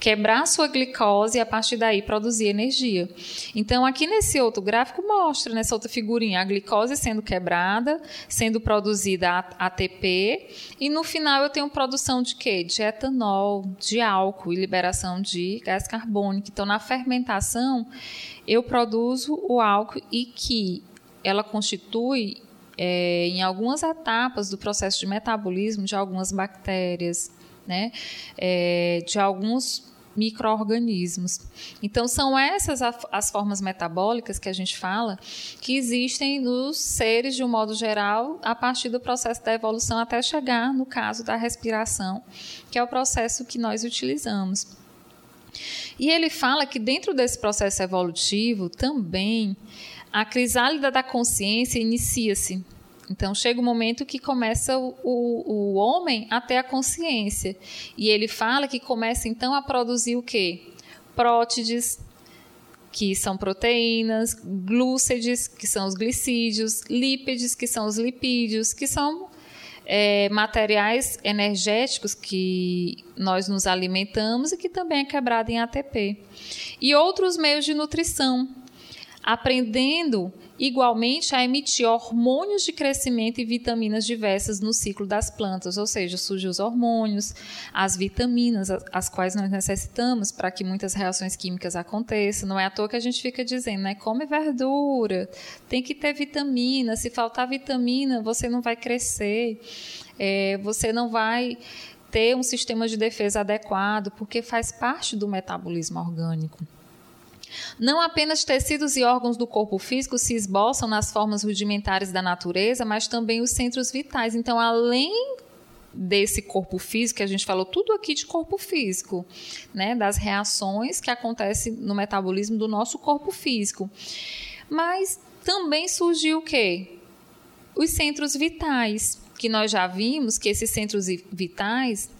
quebrar sua glicose e a partir daí produzir energia. Então, aqui nesse outro gráfico mostra, nessa outra figurinha, a glicose sendo quebrada, sendo produzida ATP, e no final eu tenho produção de quê? De etanol, de álcool e liberação de gás carbônico. Então, na fermentação, eu produzo o álcool e que ela constitui é, em algumas etapas do processo de metabolismo de algumas bactérias, né, é, de alguns microorganismos. Então são essas as formas metabólicas que a gente fala que existem nos seres de um modo geral a partir do processo da evolução até chegar no caso da respiração, que é o processo que nós utilizamos. E ele fala que dentro desse processo evolutivo também a crisálida da consciência inicia-se então chega o um momento que começa o, o, o, homem a ter a consciência. E ele fala que começa então a produzir o quê? Prótides, que são proteínas, glúcides, que são os glicídios, lípides, que são os lipídios, que são é, materiais energéticos que nós nos alimentamos e que também é quebrado em ATP. E outros meios de nutrição, aprendendo igualmente a emitir hormônios de crescimento e vitaminas diversas no ciclo das plantas, ou seja, surgem os hormônios, as vitaminas, as quais nós necessitamos para que muitas reações químicas aconteçam. Não é à toa que a gente fica dizendo, né? Come verdura, tem que ter vitamina. Se faltar vitamina, você não vai crescer, é, você não vai ter um sistema de defesa adequado, porque faz parte do metabolismo orgânico. Não apenas tecidos e órgãos do corpo físico se esboçam nas formas rudimentares da natureza, mas também os centros vitais. Então, além desse corpo físico, que a gente falou tudo aqui de corpo físico, né, das reações que acontecem no metabolismo do nosso corpo físico. Mas também surgiu o quê? Os centros vitais que nós já vimos que esses centros vitais,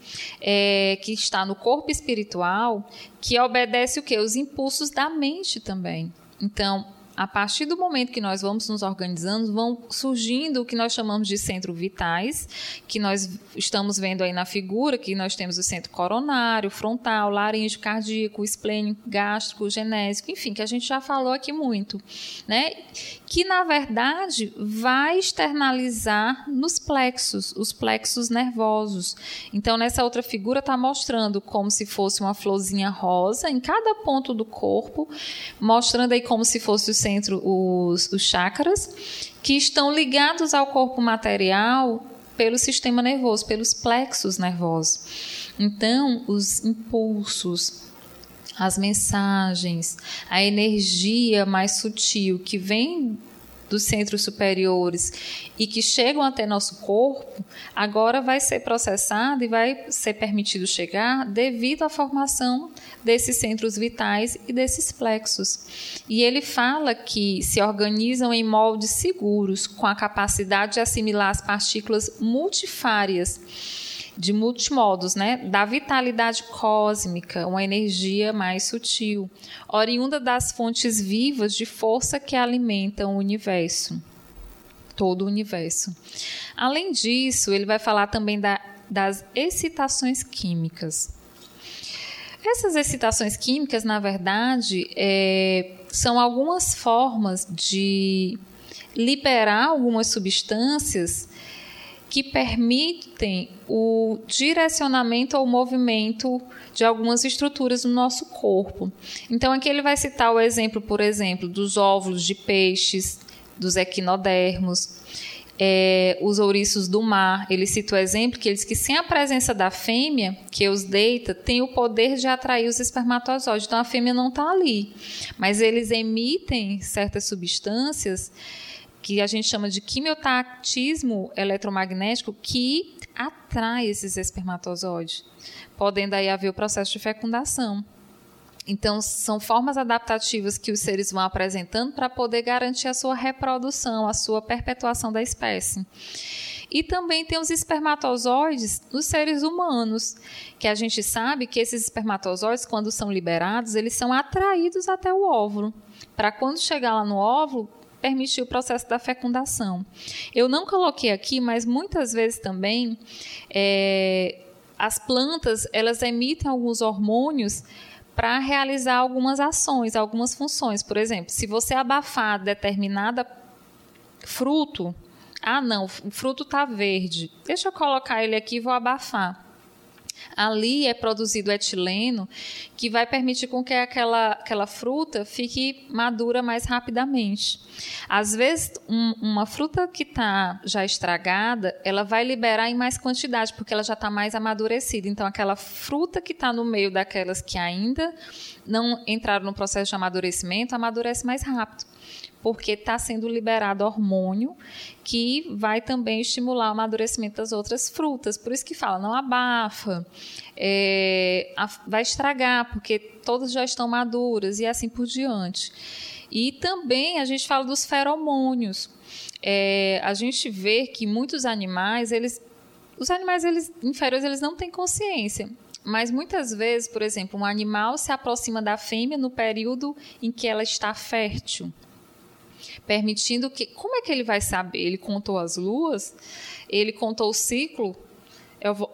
é, que está no corpo espiritual, que obedece o que? Os impulsos da mente também. Então, a partir do momento que nós vamos nos organizando, vão surgindo o que nós chamamos de centros vitais, que nós estamos vendo aí na figura, que nós temos o centro coronário, frontal, laríngeo, cardíaco, esplênico, gástrico, genésico, enfim, que a gente já falou aqui muito, né? Que na verdade vai externalizar nos plexos, os plexos nervosos. Então, nessa outra figura está mostrando como se fosse uma florzinha rosa em cada ponto do corpo, mostrando aí como se fosse o centro os, os chakras, que estão ligados ao corpo material pelo sistema nervoso, pelos plexos nervosos. Então, os impulsos, as mensagens, a energia mais sutil que vem dos centros superiores e que chegam até nosso corpo, agora vai ser processado e vai ser permitido chegar devido à formação desses centros vitais e desses plexos. E ele fala que se organizam em moldes seguros, com a capacidade de assimilar as partículas multifárias de multimodos, né, da vitalidade cósmica, uma energia mais sutil, oriunda das fontes vivas de força que alimentam o universo, todo o universo. Além disso, ele vai falar também da, das excitações químicas. Essas excitações químicas, na verdade, é, são algumas formas de liberar algumas substâncias que permitem o direcionamento ou movimento de algumas estruturas no nosso corpo. Então, aqui ele vai citar o exemplo, por exemplo, dos óvulos de peixes, dos equinodermos, é, os ouriços do mar. Ele cita o exemplo que eles que sem a presença da fêmea, que os deita, tem o poder de atrair os espermatozoides. Então, a fêmea não está ali, mas eles emitem certas substâncias que a gente chama de quimiotactismo eletromagnético, que atrai esses espermatozoides, podendo aí haver o processo de fecundação. Então, são formas adaptativas que os seres vão apresentando para poder garantir a sua reprodução, a sua perpetuação da espécie. E também tem os espermatozoides nos seres humanos, que a gente sabe que esses espermatozoides, quando são liberados, eles são atraídos até o óvulo. Para quando chegar lá no óvulo, permitir o processo da fecundação. Eu não coloquei aqui, mas muitas vezes também é, as plantas elas emitem alguns hormônios para realizar algumas ações, algumas funções. Por exemplo, se você abafar determinada fruto, ah não, o fruto está verde, deixa eu colocar ele aqui e vou abafar. Ali é produzido etileno, que vai permitir com que aquela, aquela fruta fique madura mais rapidamente. Às vezes, um, uma fruta que está já estragada, ela vai liberar em mais quantidade, porque ela já está mais amadurecida. Então, aquela fruta que está no meio daquelas que ainda não entraram no processo de amadurecimento, amadurece mais rápido porque está sendo liberado hormônio que vai também estimular o amadurecimento das outras frutas. Por isso que fala, não abafa, é, vai estragar, porque todas já estão maduras e assim por diante. E também a gente fala dos feromônios. É, a gente vê que muitos animais, eles, os animais eles, inferiores, eles não têm consciência. Mas muitas vezes, por exemplo, um animal se aproxima da fêmea no período em que ela está fértil permitindo que. Como é que ele vai saber? Ele contou as luas, ele contou o ciclo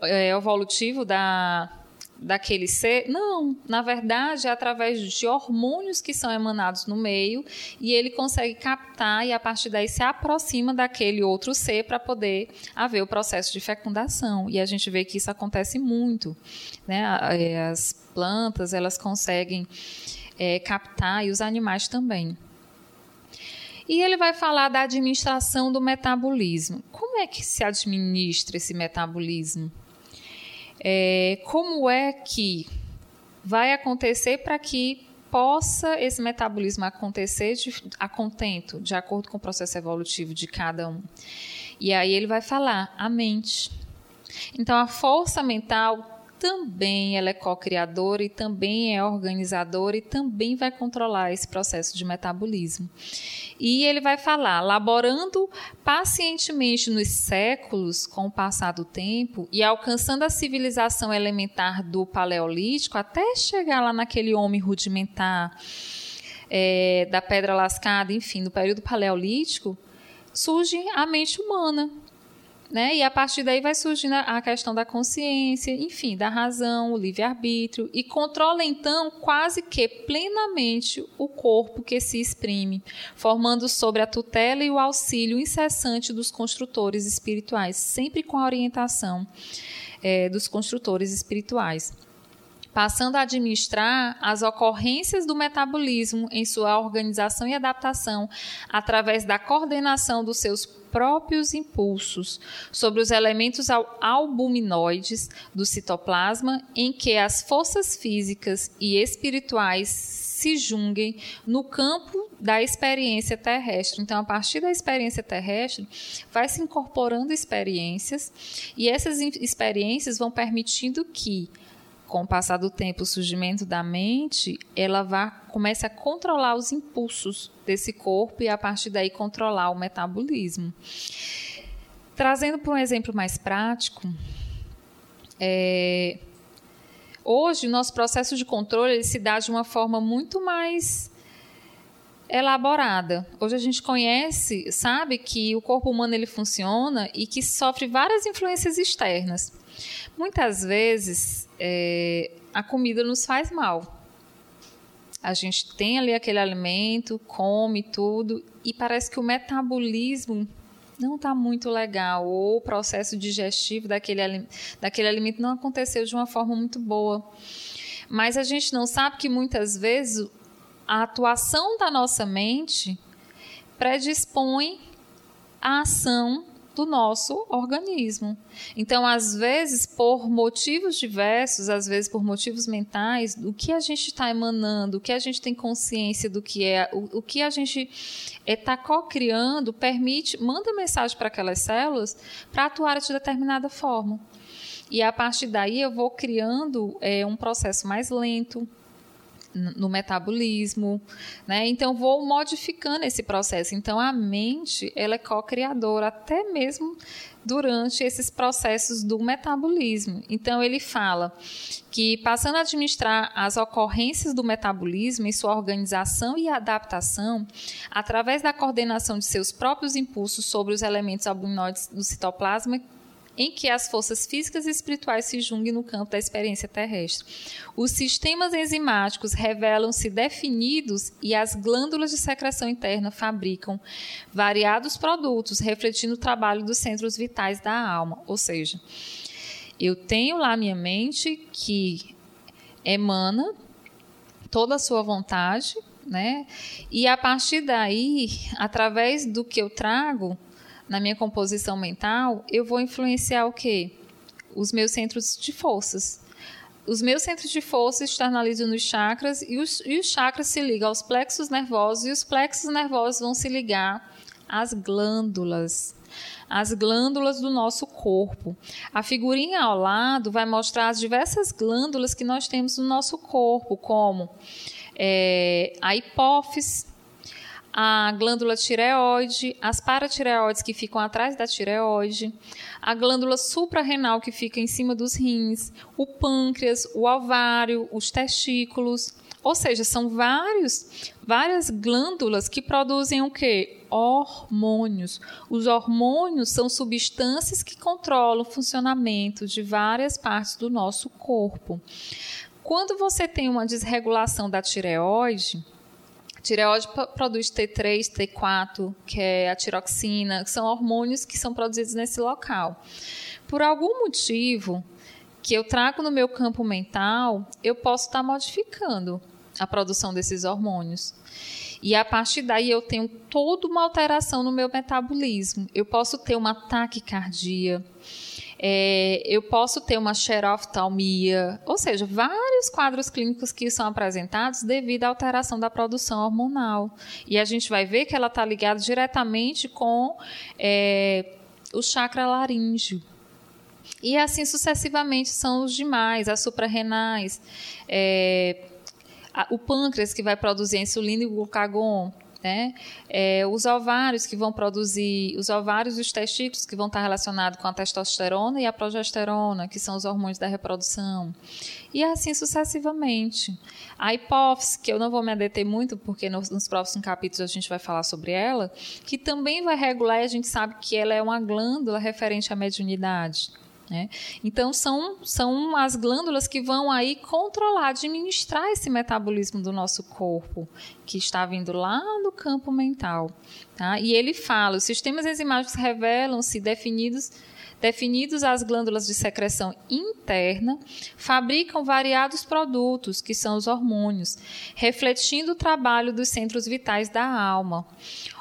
é, evolutivo da, daquele ser? Não, na verdade é através de hormônios que são emanados no meio e ele consegue captar e a partir daí se aproxima daquele outro ser para poder haver o processo de fecundação. E a gente vê que isso acontece muito, né? É, as plantas elas conseguem é, captar e os animais também. E ele vai falar da administração do metabolismo. Como é que se administra esse metabolismo? É, como é que vai acontecer para que possa esse metabolismo acontecer de, a contento, de acordo com o processo evolutivo de cada um? E aí ele vai falar a mente. Então, a força mental também ela é co-criadora e também é organizadora e também vai controlar esse processo de metabolismo. E ele vai falar, laborando pacientemente nos séculos com o passar do tempo e alcançando a civilização elementar do Paleolítico até chegar lá naquele homem rudimentar é, da pedra lascada, enfim, no período Paleolítico, surge a mente humana, né? E a partir daí vai surgindo a questão da consciência, enfim, da razão, o livre-arbítrio, e controla então quase que plenamente o corpo que se exprime, formando sobre a tutela e o auxílio incessante dos construtores espirituais, sempre com a orientação é, dos construtores espirituais passando a administrar as ocorrências do metabolismo em sua organização e adaptação através da coordenação dos seus próprios impulsos sobre os elementos albuminoides do citoplasma em que as forças físicas e espirituais se junguem no campo da experiência terrestre. Então, a partir da experiência terrestre, vai se incorporando experiências e essas experiências vão permitindo que com o passar do tempo, o surgimento da mente, ela vai, começa a controlar os impulsos desse corpo e a partir daí controlar o metabolismo. Trazendo para um exemplo mais prático, é, hoje o nosso processo de controle se dá de uma forma muito mais elaborada. Hoje a gente conhece, sabe que o corpo humano ele funciona e que sofre várias influências externas. Muitas vezes é, a comida nos faz mal. A gente tem ali aquele alimento, come tudo e parece que o metabolismo não está muito legal ou o processo digestivo daquele, daquele alimento não aconteceu de uma forma muito boa. Mas a gente não sabe que muitas vezes a atuação da nossa mente predispõe a ação do nosso organismo. Então, às vezes, por motivos diversos, às vezes por motivos mentais, o que a gente está emanando, o que a gente tem consciência do que é, o, o que a gente está é, co-criando, permite, manda mensagem para aquelas células para atuar de determinada forma. E a partir daí eu vou criando é, um processo mais lento, no metabolismo, né? Então vou modificando esse processo. Então a mente ela é co-criadora até mesmo durante esses processos do metabolismo. Então ele fala que passando a administrar as ocorrências do metabolismo em sua organização e adaptação, através da coordenação de seus próprios impulsos sobre os elementos albuminoides do citoplasma em que as forças físicas e espirituais se junguem no campo da experiência terrestre. Os sistemas enzimáticos revelam-se definidos e as glândulas de secreção interna fabricam variados produtos, refletindo o trabalho dos centros vitais da alma, ou seja, Eu tenho lá minha mente que emana toda a sua vontade, né? E a partir daí, através do que eu trago na minha composição mental, eu vou influenciar o quê? Os meus centros de forças. Os meus centros de força externalizam nos chakras e os, e os chakras se ligam aos plexos nervosos e os plexos nervosos vão se ligar às glândulas as glândulas do nosso corpo. A figurinha ao lado vai mostrar as diversas glândulas que nós temos no nosso corpo, como é, a hipófise, a glândula tireoide, as paratireoides que ficam atrás da tireoide, a glândula suprarrenal que fica em cima dos rins, o pâncreas, o ovário, os testículos. Ou seja, são vários, várias glândulas que produzem o quê? Hormônios. Os hormônios são substâncias que controlam o funcionamento de várias partes do nosso corpo. Quando você tem uma desregulação da tireoide, tireoide produz T3, T4, que é a tiroxina, que são hormônios que são produzidos nesse local. Por algum motivo que eu trago no meu campo mental, eu posso estar modificando a produção desses hormônios. E a partir daí eu tenho toda uma alteração no meu metabolismo. Eu posso ter uma taquicardia, é, eu posso ter uma xeroftalmia, ou seja, vários quadros clínicos que são apresentados devido à alteração da produção hormonal. E a gente vai ver que ela está ligada diretamente com é, o chakra laríngeo. E assim sucessivamente são os demais, as suprarrenais, é, o pâncreas que vai produzir a insulina e o glucagon, né? É, os ovários que vão produzir, os ovários e os testículos que vão estar relacionados com a testosterona e a progesterona, que são os hormônios da reprodução. E assim sucessivamente. A hipófise, que eu não vou me adeter muito, porque nos, nos próximos capítulos a gente vai falar sobre ela, que também vai regular, e a gente sabe que ela é uma glândula referente à mediunidade. Né? Então, são, são as glândulas que vão aí controlar, administrar esse metabolismo do nosso corpo, que está vindo lá do campo mental. Tá? E ele fala: os sistemas enzimáticos revelam-se definidos. Definidos as glândulas de secreção interna, fabricam variados produtos, que são os hormônios, refletindo o trabalho dos centros vitais da alma.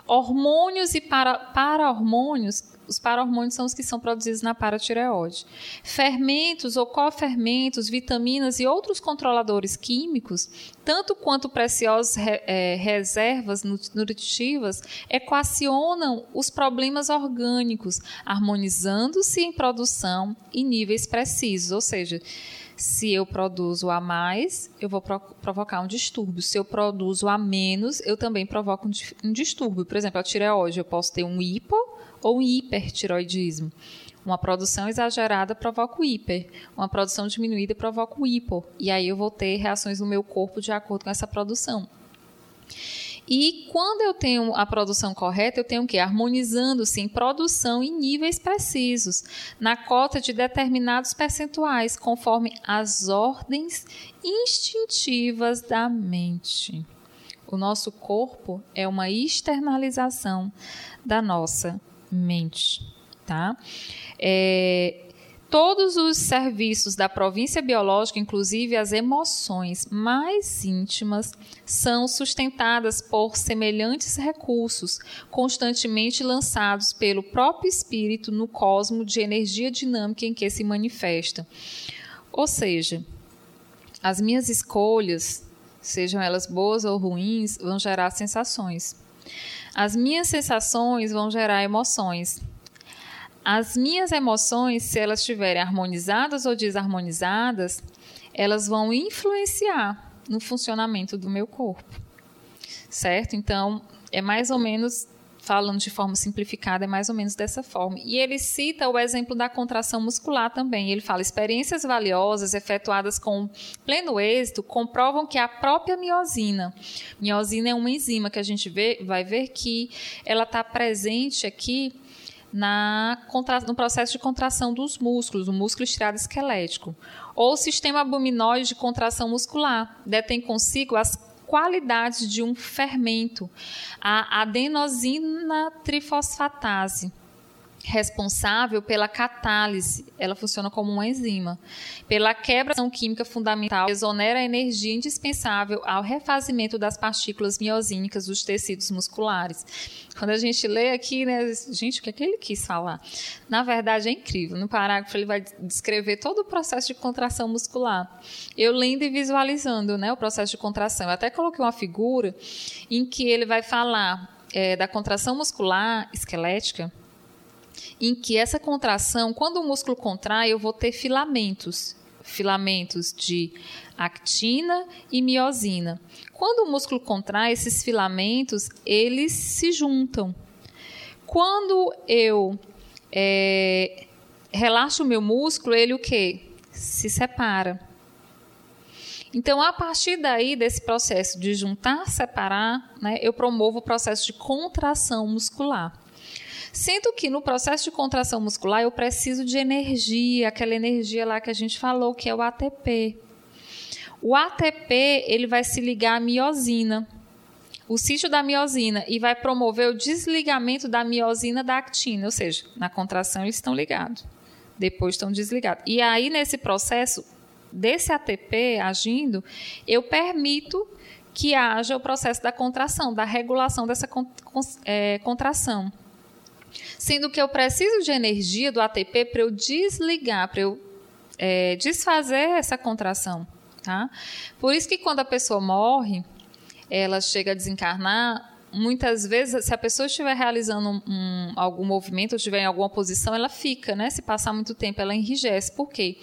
Hormônios e para-hormônios os para-hormônios são os que são produzidos na paratireoide. Fermentos ou cofermentos, vitaminas e outros controladores químicos, tanto quanto preciosas é, reservas nutritivas, equacionam os problemas orgânicos, harmonizando-se em produção em níveis precisos, ou seja, se eu produzo a mais, eu vou pro provocar um distúrbio. Se eu produzo a menos, eu também provoco um, um distúrbio. Por exemplo, a tireoide, eu posso ter um hipo ou hipertiroidismo. Uma produção exagerada provoca o hiper, uma produção diminuída provoca o hipo, e aí eu vou ter reações no meu corpo de acordo com essa produção. E quando eu tenho a produção correta, eu tenho que harmonizando-se em produção em níveis precisos, na cota de determinados percentuais, conforme as ordens instintivas da mente. O nosso corpo é uma externalização da nossa mente, tá? É, todos os serviços da província biológica, inclusive as emoções mais íntimas, são sustentadas por semelhantes recursos, constantemente lançados pelo próprio espírito no cosmo de energia dinâmica em que se manifesta. Ou seja, as minhas escolhas, sejam elas boas ou ruins, vão gerar sensações. As minhas sensações vão gerar emoções. As minhas emoções, se elas estiverem harmonizadas ou desarmonizadas, elas vão influenciar no funcionamento do meu corpo. Certo? Então, é mais ou menos falando de forma simplificada, é mais ou menos dessa forma. E ele cita o exemplo da contração muscular também. Ele fala: experiências valiosas efetuadas com pleno êxito comprovam que a própria miosina, miosina é uma enzima que a gente vê, vai ver que ela está presente aqui na, no processo de contração dos músculos, o músculo estriado esquelético. Ou o sistema abuminoide de contração muscular, detém consigo as qualidades de um fermento, a adenosina trifosfatase. Responsável pela catálise, ela funciona como uma enzima, pela quebra química fundamental, exonera a energia indispensável ao refazimento das partículas miosínicas dos tecidos musculares. Quando a gente lê aqui, né, gente, o que é que ele quis falar? Na verdade, é incrível. No parágrafo, ele vai descrever todo o processo de contração muscular. Eu lendo e visualizando né, o processo de contração. Eu até coloquei uma figura em que ele vai falar é, da contração muscular esquelética, em que essa contração, quando o músculo contrai, eu vou ter filamentos, filamentos de actina e miosina. Quando o músculo contrai, esses filamentos eles se juntam. Quando eu é, relaxo o meu músculo, ele o que? Se separa. Então, a partir daí, desse processo de juntar, separar, né, eu promovo o processo de contração muscular. Sendo que no processo de contração muscular eu preciso de energia, aquela energia lá que a gente falou, que é o ATP. O ATP ele vai se ligar à miosina, o sítio da miosina, e vai promover o desligamento da miosina da actina, ou seja, na contração eles estão ligados, depois estão desligados. E aí, nesse processo desse ATP agindo, eu permito que haja o processo da contração, da regulação dessa é, contração sendo que eu preciso de energia do ATP para eu desligar, para eu é, desfazer essa contração. Tá? Por isso que quando a pessoa morre, ela chega a desencarnar, muitas vezes, se a pessoa estiver realizando um, um, algum movimento, ou estiver em alguma posição, ela fica, né? Se passar muito tempo, ela enrijece. Por quê?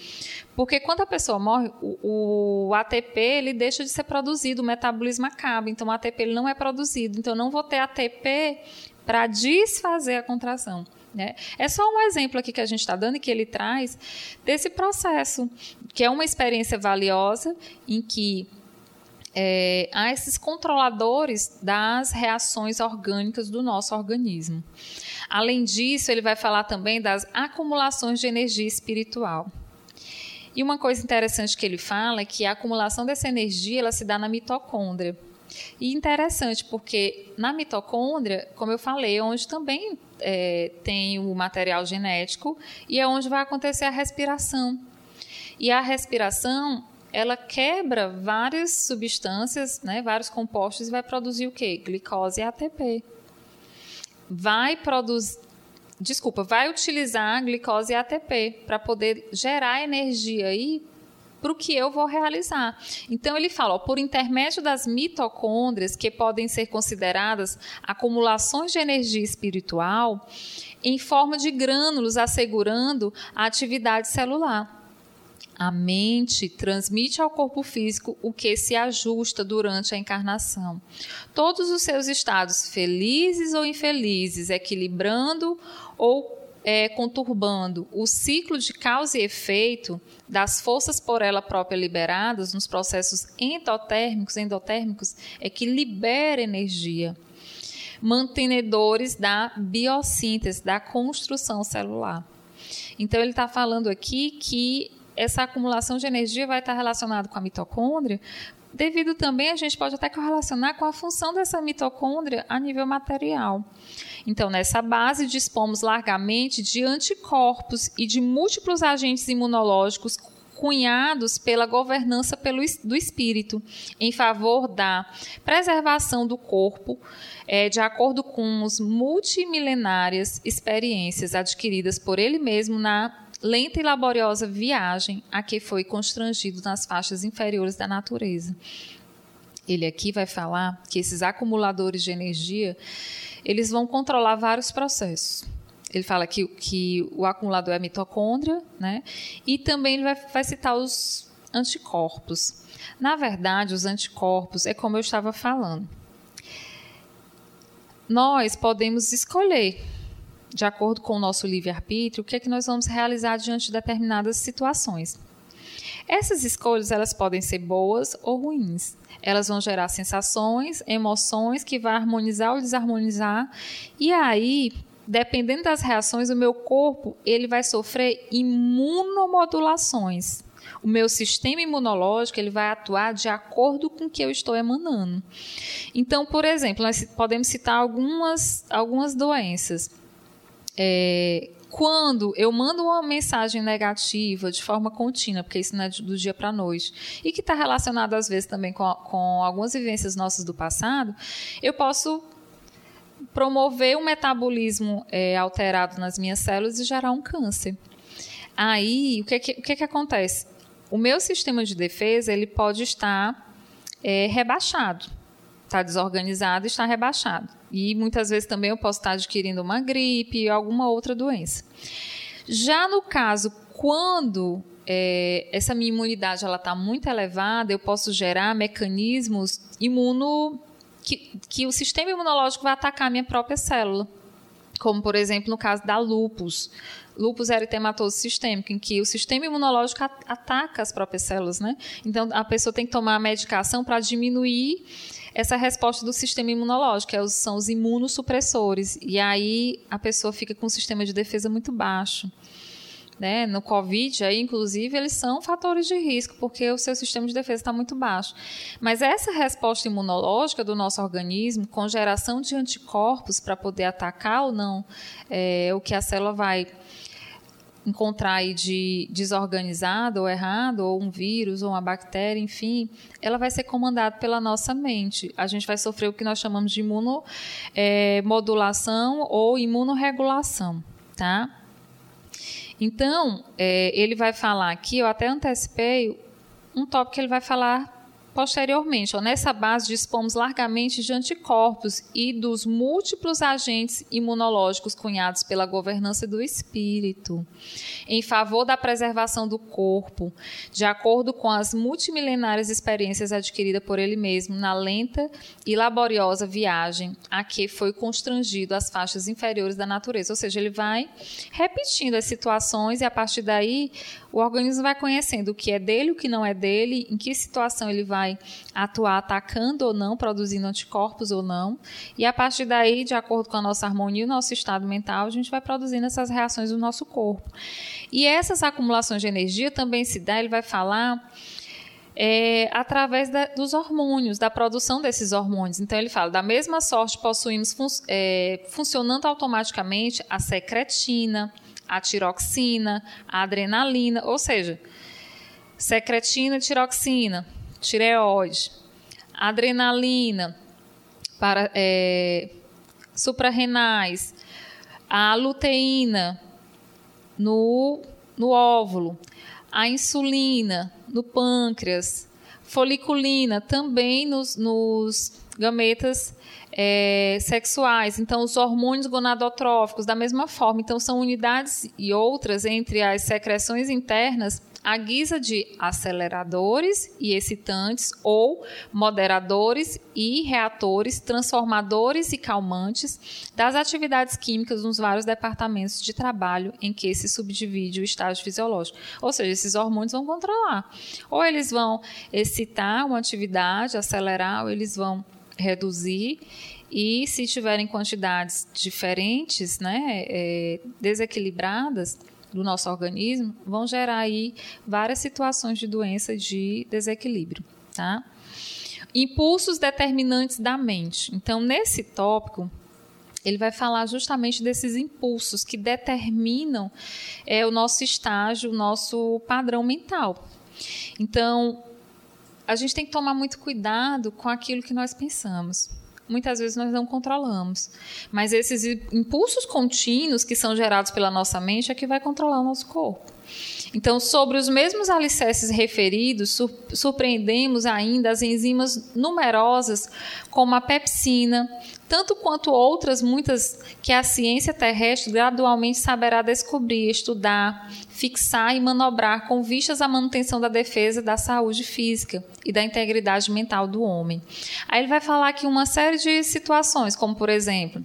Porque quando a pessoa morre, o, o ATP ele deixa de ser produzido, o metabolismo acaba, então o ATP ele não é produzido. Então, eu não vou ter ATP para desfazer a contração. Né? É só um exemplo aqui que a gente está dando e que ele traz desse processo, que é uma experiência valiosa em que é, há esses controladores das reações orgânicas do nosso organismo. Além disso, ele vai falar também das acumulações de energia espiritual. E uma coisa interessante que ele fala é que a acumulação dessa energia ela se dá na mitocôndria. E interessante, porque na mitocôndria, como eu falei, é onde também é, tem o material genético e é onde vai acontecer a respiração. E a respiração, ela quebra várias substâncias, né, vários compostos e vai produzir o quê? Glicose e ATP. Vai produzir desculpa, vai utilizar glicose e ATP para poder gerar energia aí para o que eu vou realizar. Então ele fala, ó, por intermédio das mitocôndrias, que podem ser consideradas acumulações de energia espiritual, em forma de grânulos assegurando a atividade celular. A mente transmite ao corpo físico o que se ajusta durante a encarnação. Todos os seus estados, felizes ou infelizes, equilibrando ou é, conturbando o ciclo de causa e efeito das forças por ela própria liberadas nos processos endotérmicos, endotérmicos é que libera energia, mantenedores da biossíntese, da construção celular. Então ele está falando aqui que essa acumulação de energia vai estar relacionada com a mitocôndria, devido também a gente pode até correlacionar com a função dessa mitocôndria a nível material. Então, nessa base, dispomos largamente de anticorpos e de múltiplos agentes imunológicos cunhados pela governança pelo, do espírito, em favor da preservação do corpo, é, de acordo com as multimilenárias experiências adquiridas por ele mesmo na lenta e laboriosa viagem a que foi constrangido nas faixas inferiores da natureza. Ele aqui vai falar que esses acumuladores de energia, eles vão controlar vários processos. Ele fala que, que o acumulador é a mitocôndria, né? E também ele vai, vai citar os anticorpos. Na verdade, os anticorpos é como eu estava falando. Nós podemos escolher de acordo com o nosso livre-arbítrio, o que é que nós vamos realizar diante de determinadas situações. Essas escolhas elas podem ser boas ou ruins. Elas vão gerar sensações, emoções que vão harmonizar ou desarmonizar. E aí, dependendo das reações, o meu corpo ele vai sofrer imunomodulações. O meu sistema imunológico ele vai atuar de acordo com o que eu estou emanando. Então, por exemplo, nós podemos citar algumas, algumas doenças é, quando eu mando uma mensagem negativa de forma contínua, porque isso não é do dia para a noite, e que está relacionado às vezes também com, com algumas vivências nossas do passado, eu posso promover um metabolismo é, alterado nas minhas células e gerar um câncer. Aí, o que, que, o que, que acontece? O meu sistema de defesa ele pode estar é, rebaixado, está desorganizado, está rebaixado. E muitas vezes também eu posso estar adquirindo uma gripe alguma outra doença. Já no caso, quando é, essa minha imunidade ela está muito elevada, eu posso gerar mecanismos imuno que, que o sistema imunológico vai atacar a minha própria célula, como por exemplo no caso da lupus lúpus eritematoso sistêmico, em que o sistema imunológico ataca as próprias células, né? Então a pessoa tem que tomar medicação para diminuir essa resposta do sistema imunológico, é são os imunossupressores. E aí a pessoa fica com um sistema de defesa muito baixo. Né? No Covid, aí, inclusive, eles são fatores de risco, porque o seu sistema de defesa está muito baixo. Mas essa resposta imunológica do nosso organismo, com geração de anticorpos para poder atacar ou não é, o que a célula vai encontrar aí de desorganizado ou errado, ou um vírus, ou uma bactéria, enfim, ela vai ser comandada pela nossa mente. A gente vai sofrer o que nós chamamos de imunomodulação é, ou imunorregulação, tá? Então, é, ele vai falar aqui, eu até antecipei um tópico que ele vai falar Posteriormente, nessa base, dispomos largamente de anticorpos e dos múltiplos agentes imunológicos cunhados pela governança do espírito, em favor da preservação do corpo, de acordo com as multimilenárias experiências adquiridas por ele mesmo na lenta e laboriosa viagem a que foi constrangido as faixas inferiores da natureza. Ou seja, ele vai repetindo as situações e, a partir daí, o organismo vai conhecendo o que é dele, o que não é dele, em que situação ele vai atuar atacando ou não, produzindo anticorpos ou não. E a partir daí, de acordo com a nossa harmonia e o nosso estado mental, a gente vai produzindo essas reações do nosso corpo. E essas acumulações de energia também se dá, ele vai falar. É, através da, dos hormônios, da produção desses hormônios. Então, ele fala: da mesma sorte, possuímos fun é, funcionando automaticamente a secretina, a tiroxina, a adrenalina, ou seja, secretina, tiroxina, tireoide, adrenalina, para, é, suprarrenais, a luteína no, no óvulo, a insulina no pâncreas, foliculina também nos, nos gametas é, sexuais. Então, os hormônios gonadotróficos, da mesma forma. Então, são unidades e outras entre as secreções internas à guisa de aceleradores e excitantes ou moderadores e reatores, transformadores e calmantes das atividades químicas nos vários departamentos de trabalho em que se subdivide o estágio fisiológico. Ou seja, esses hormônios vão controlar. Ou eles vão excitar uma atividade, acelerar, ou eles vão reduzir e se tiverem quantidades diferentes, né, é, desequilibradas do nosso organismo, vão gerar aí várias situações de doença de desequilíbrio, tá? Impulsos determinantes da mente. Então, nesse tópico, ele vai falar justamente desses impulsos que determinam é, o nosso estágio, o nosso padrão mental. Então, a gente tem que tomar muito cuidado com aquilo que nós pensamos. Muitas vezes nós não controlamos, mas esses impulsos contínuos que são gerados pela nossa mente é que vai controlar o nosso corpo. Então, sobre os mesmos alicerces referidos, surpreendemos ainda as enzimas numerosas, como a pepsina, tanto quanto outras muitas que a ciência terrestre gradualmente saberá descobrir, estudar, fixar e manobrar com vistas à manutenção da defesa da saúde física e da integridade mental do homem. Aí ele vai falar aqui uma série de situações, como por exemplo,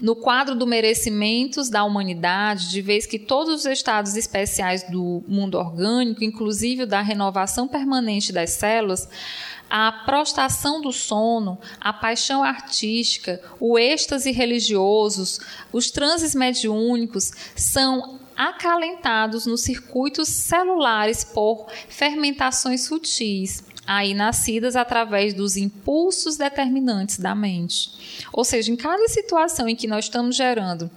no quadro do merecimentos da humanidade, de vez que todos os estados especiais do mundo orgânico, inclusive da renovação permanente das células, a prostração do sono, a paixão artística, o êxtase religiosos, os transes mediúnicos são acalentados nos circuitos celulares por fermentações sutis, aí nascidas através dos impulsos determinantes da mente. Ou seja, em cada situação em que nós estamos gerando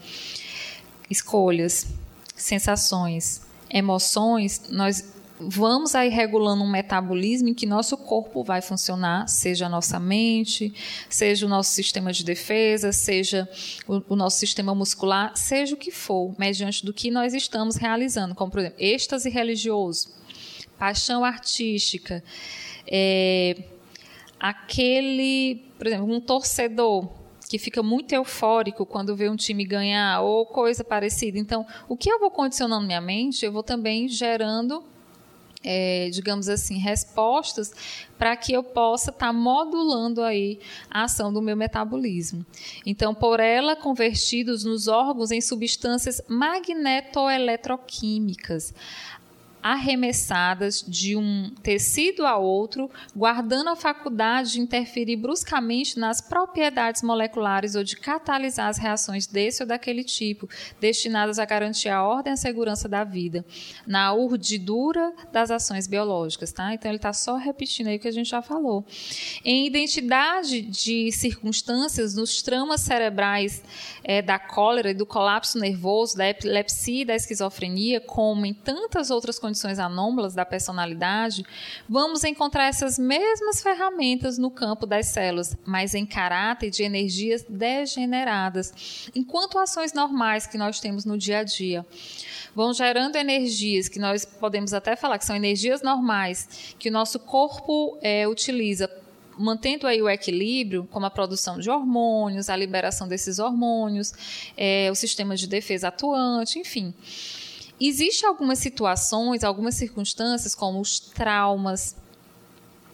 escolhas, sensações, emoções, nós vamos aí regulando um metabolismo em que nosso corpo vai funcionar, seja a nossa mente, seja o nosso sistema de defesa, seja o, o, nosso sistema muscular, seja o que for, mediante do que nós estamos realizando, como por exemplo, êxtase religioso, paixão artística, é, aquele, por exemplo, um torcedor que fica muito eufórico quando vê um time ganhar ou coisa parecida. Então, o que eu vou condicionando minha mente, eu vou também gerando é, digamos assim, respostas para que eu possa estar tá modulando aí a ação do meu metabolismo. Então, por ela convertidos nos órgãos em substâncias magnetoeletroquímicas arremessadas de um tecido a outro, guardando a faculdade de interferir bruscamente nas propriedades moleculares ou de catalisar as reações desse ou daquele tipo, destinadas a garantir a ordem e a segurança da vida, na urdidura das ações biológicas. Tá? Então, ele está só repetindo aí o que a gente já falou. Em identidade de circunstâncias, nos tramas cerebrais é, da cólera e do colapso nervoso, da epilepsia e da esquizofrenia, como em tantas outras condições condições anômalas da personalidade, vamos encontrar essas mesmas ferramentas no campo das células, mas em caráter de energias degeneradas, enquanto ações normais que nós temos no dia a dia vão gerando energias que nós podemos até falar que são energias normais que o nosso corpo é, utiliza mantendo aí o equilíbrio, como a produção de hormônios, a liberação desses hormônios, é, o sistema de defesa atuante, enfim. Existem algumas situações, algumas circunstâncias, como os traumas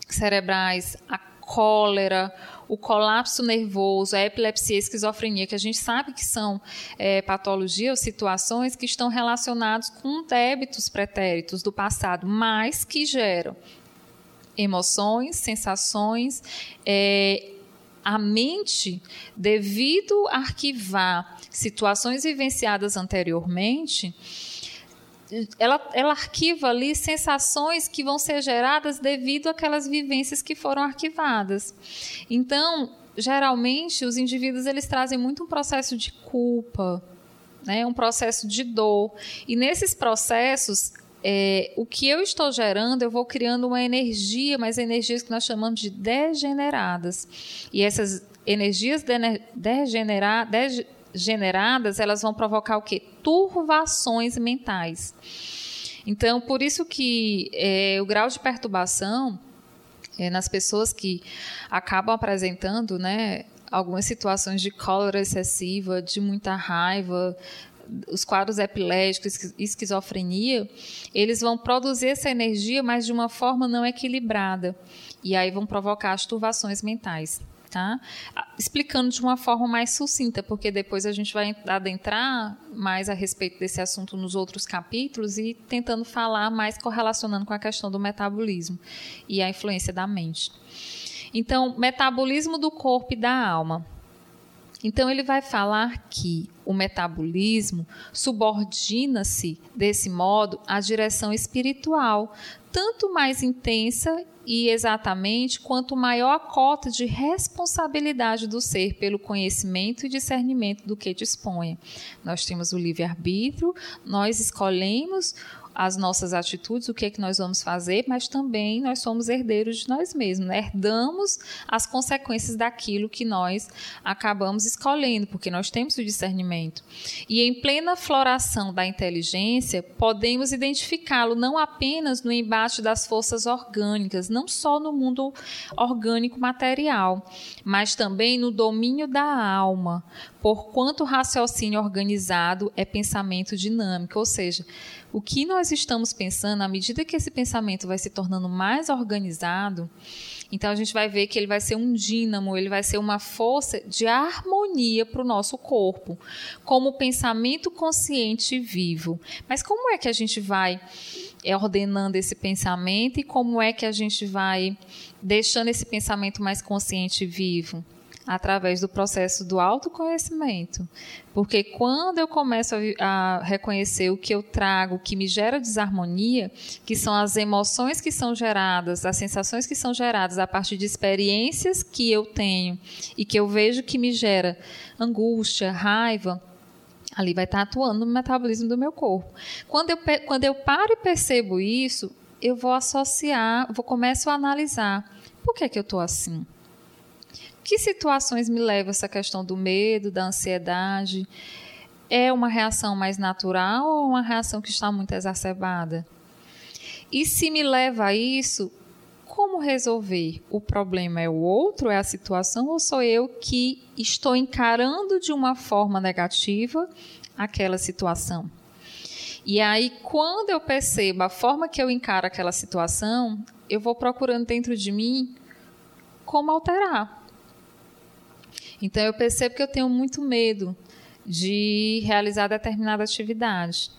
cerebrais, a cólera, o colapso nervoso, a epilepsia, a esquizofrenia, que a gente sabe que são é, patologias ou situações que estão relacionadas com débitos pretéritos do passado, mas que geram emoções, sensações, é, a mente, devido a arquivar situações vivenciadas anteriormente, ela, ela arquiva ali sensações que vão ser geradas devido àquelas vivências que foram arquivadas. Então, geralmente, os indivíduos eles trazem muito um processo de culpa, né, um processo de dor. E nesses processos, é, o que eu estou gerando, eu vou criando uma energia, mas energias que nós chamamos de degeneradas. E essas energias degeneradas generadas, elas vão provocar o quê? Turvações mentais. Então, por isso que é, o grau de perturbação é, nas pessoas que acabam apresentando, né, algumas situações de cólera excessiva, de muita raiva, os quadros epiléticos, esquizofrenia, eles vão produzir essa energia, mas de uma forma não equilibrada. E aí vão provocar as turvações mentais tá? Explicando de uma forma mais sucinta, porque depois a gente vai adentrar mais a respeito desse assunto nos outros capítulos e tentando falar mais correlacionando com a questão do metabolismo e a influência da mente. Então, metabolismo do corpo e da alma. Então, ele vai falar que o metabolismo subordina-se, desse modo, à direção espiritual, tanto mais intensa e exatamente quanto maior a cota de responsabilidade do ser pelo conhecimento e discernimento do que dispõe. Nós temos o livre-arbítrio, nós escolhemos as nossas atitudes, o que é que nós vamos fazer, mas também nós somos herdeiros de nós mesmos, né? herdamos as consequências daquilo que nós acabamos escolhendo, porque nós temos o discernimento. E em plena floração da inteligência, podemos identificá-lo não apenas no embate das forças orgânicas, não só no mundo orgânico material, mas também no domínio da alma, porquanto raciocínio organizado é pensamento dinâmico, ou seja, o que nós estamos pensando, à medida que esse pensamento vai se tornando mais organizado, então a gente vai ver que ele vai ser um dínamo, ele vai ser uma força de harmonia para o nosso corpo, como pensamento consciente vivo. Mas como é que a gente vai é, ordenando esse pensamento e como é que a gente vai deixando esse pensamento mais consciente vivo? Através do processo do autoconhecimento. Porque quando eu começo a, a, reconhecer o que eu trago, que me gera desarmonia, que são as emoções que são geradas, as sensações que são geradas a partir de experiências que eu tenho e que eu vejo que me gera angústia, raiva, Ali vai estar atuando no metabolismo do meu corpo. Quando eu, quando eu paro e percebo isso, eu vou associar, vou começo a analisar. Por que, é que eu estou assim? Que situações me levam a essa questão do medo, da ansiedade? É uma reação mais natural ou uma reação que está muito exacerbada? E se me leva a isso, como resolver? O problema é o outro, é a situação, ou sou eu que estou encarando de uma forma negativa aquela situação? E aí, quando eu percebo a forma que eu encaro aquela situação, eu vou procurando dentro de mim como alterar. Então, eu percebo que eu tenho muito medo de realizar determinada atividade.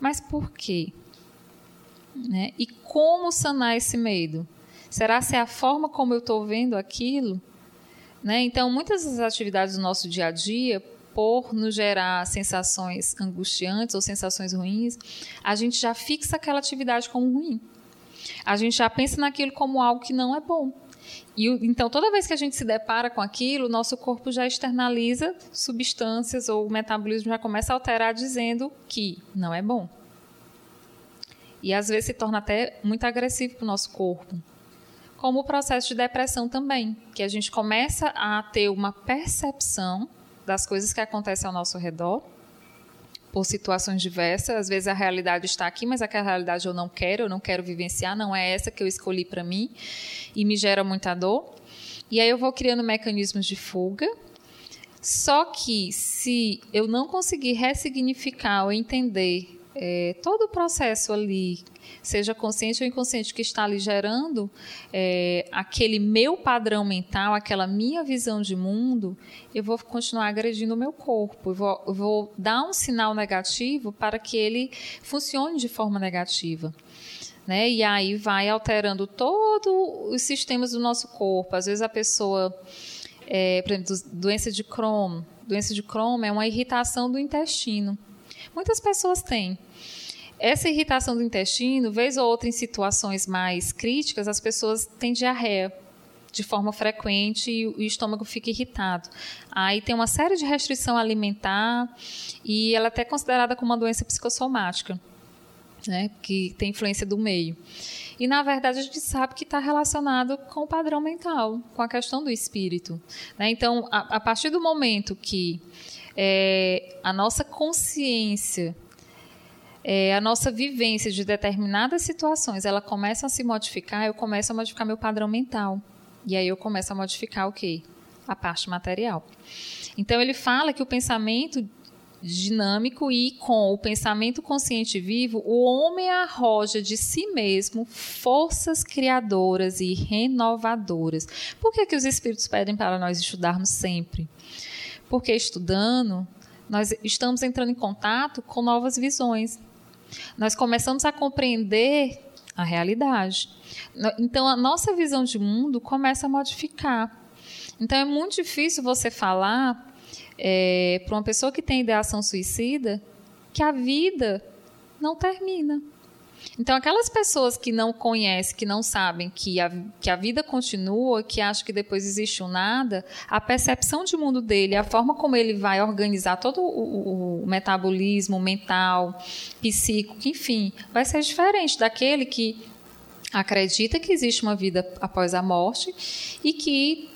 Mas por quê? Né? E como sanar esse medo? Será se é a forma como eu estou vendo aquilo? Né? Então, muitas das atividades do nosso dia a dia, por nos gerar sensações angustiantes ou sensações ruins, a gente já fixa aquela atividade como ruim. A gente já pensa naquilo como algo que não é bom. E, então, toda vez que a gente se depara com aquilo, nosso corpo já externaliza substâncias ou o metabolismo já começa a alterar dizendo que não é bom. E às vezes se torna até muito agressivo para o nosso corpo. Como o processo de depressão também, que a gente começa a ter uma percepção das coisas que acontecem ao nosso redor por situações diversas. Às vezes a realidade está aqui, mas aquela realidade eu não quero, eu não quero vivenciar, não é essa que eu escolhi para mim e me gera muita dor. E aí eu vou criando mecanismos de fuga. Só que se eu não conseguir ressignificar ou entender é, todo o processo ali, seja consciente ou inconsciente, que está ali gerando é, aquele meu padrão mental, aquela minha visão de mundo, eu vou continuar agredindo o meu corpo, eu vou, eu vou dar um sinal negativo para que ele funcione de forma negativa. Né? E aí vai alterando todos os sistemas do nosso corpo. Às vezes a pessoa, é, por exemplo, doença de Crohn. Doença de Crohn é uma irritação do intestino. Muitas pessoas têm. Essa irritação do intestino, vez ou outra em situações mais críticas, as pessoas têm diarreia de forma frequente e o estômago fica irritado. Aí tem uma série de restrição alimentar e ela é até considerada como uma doença psicossomática, né, que tem influência do meio. E, na verdade, a gente sabe que está relacionado com o padrão mental, com a questão do espírito. Né? Então, a, a, partir do momento que é, a nossa consciência, é, a nossa vivência de determinadas situações, ela começa a se modificar, eu começo a modificar meu padrão mental. E aí eu começo a modificar o quê? A parte material. Então ele fala que o pensamento dinâmico e com o pensamento consciente vivo, o homem arroja de si mesmo forças criadoras e renovadoras. Por que, que os espíritos pedem para nós estudarmos sempre? Porque estudando, nós estamos entrando em contato com novas visões. Nós começamos a compreender a realidade. Então, a nossa visão de mundo começa a modificar. Então, é muito difícil você falar é, para uma pessoa que tem ideação suicida que a vida não termina. Então, aquelas pessoas que não conhecem, que não sabem que a, que a vida continua, que acham que depois existe um nada, a percepção de mundo dele, a forma como ele vai organizar todo o, o metabolismo mental, psíquico, enfim, vai ser diferente daquele que acredita que existe uma vida após a morte e que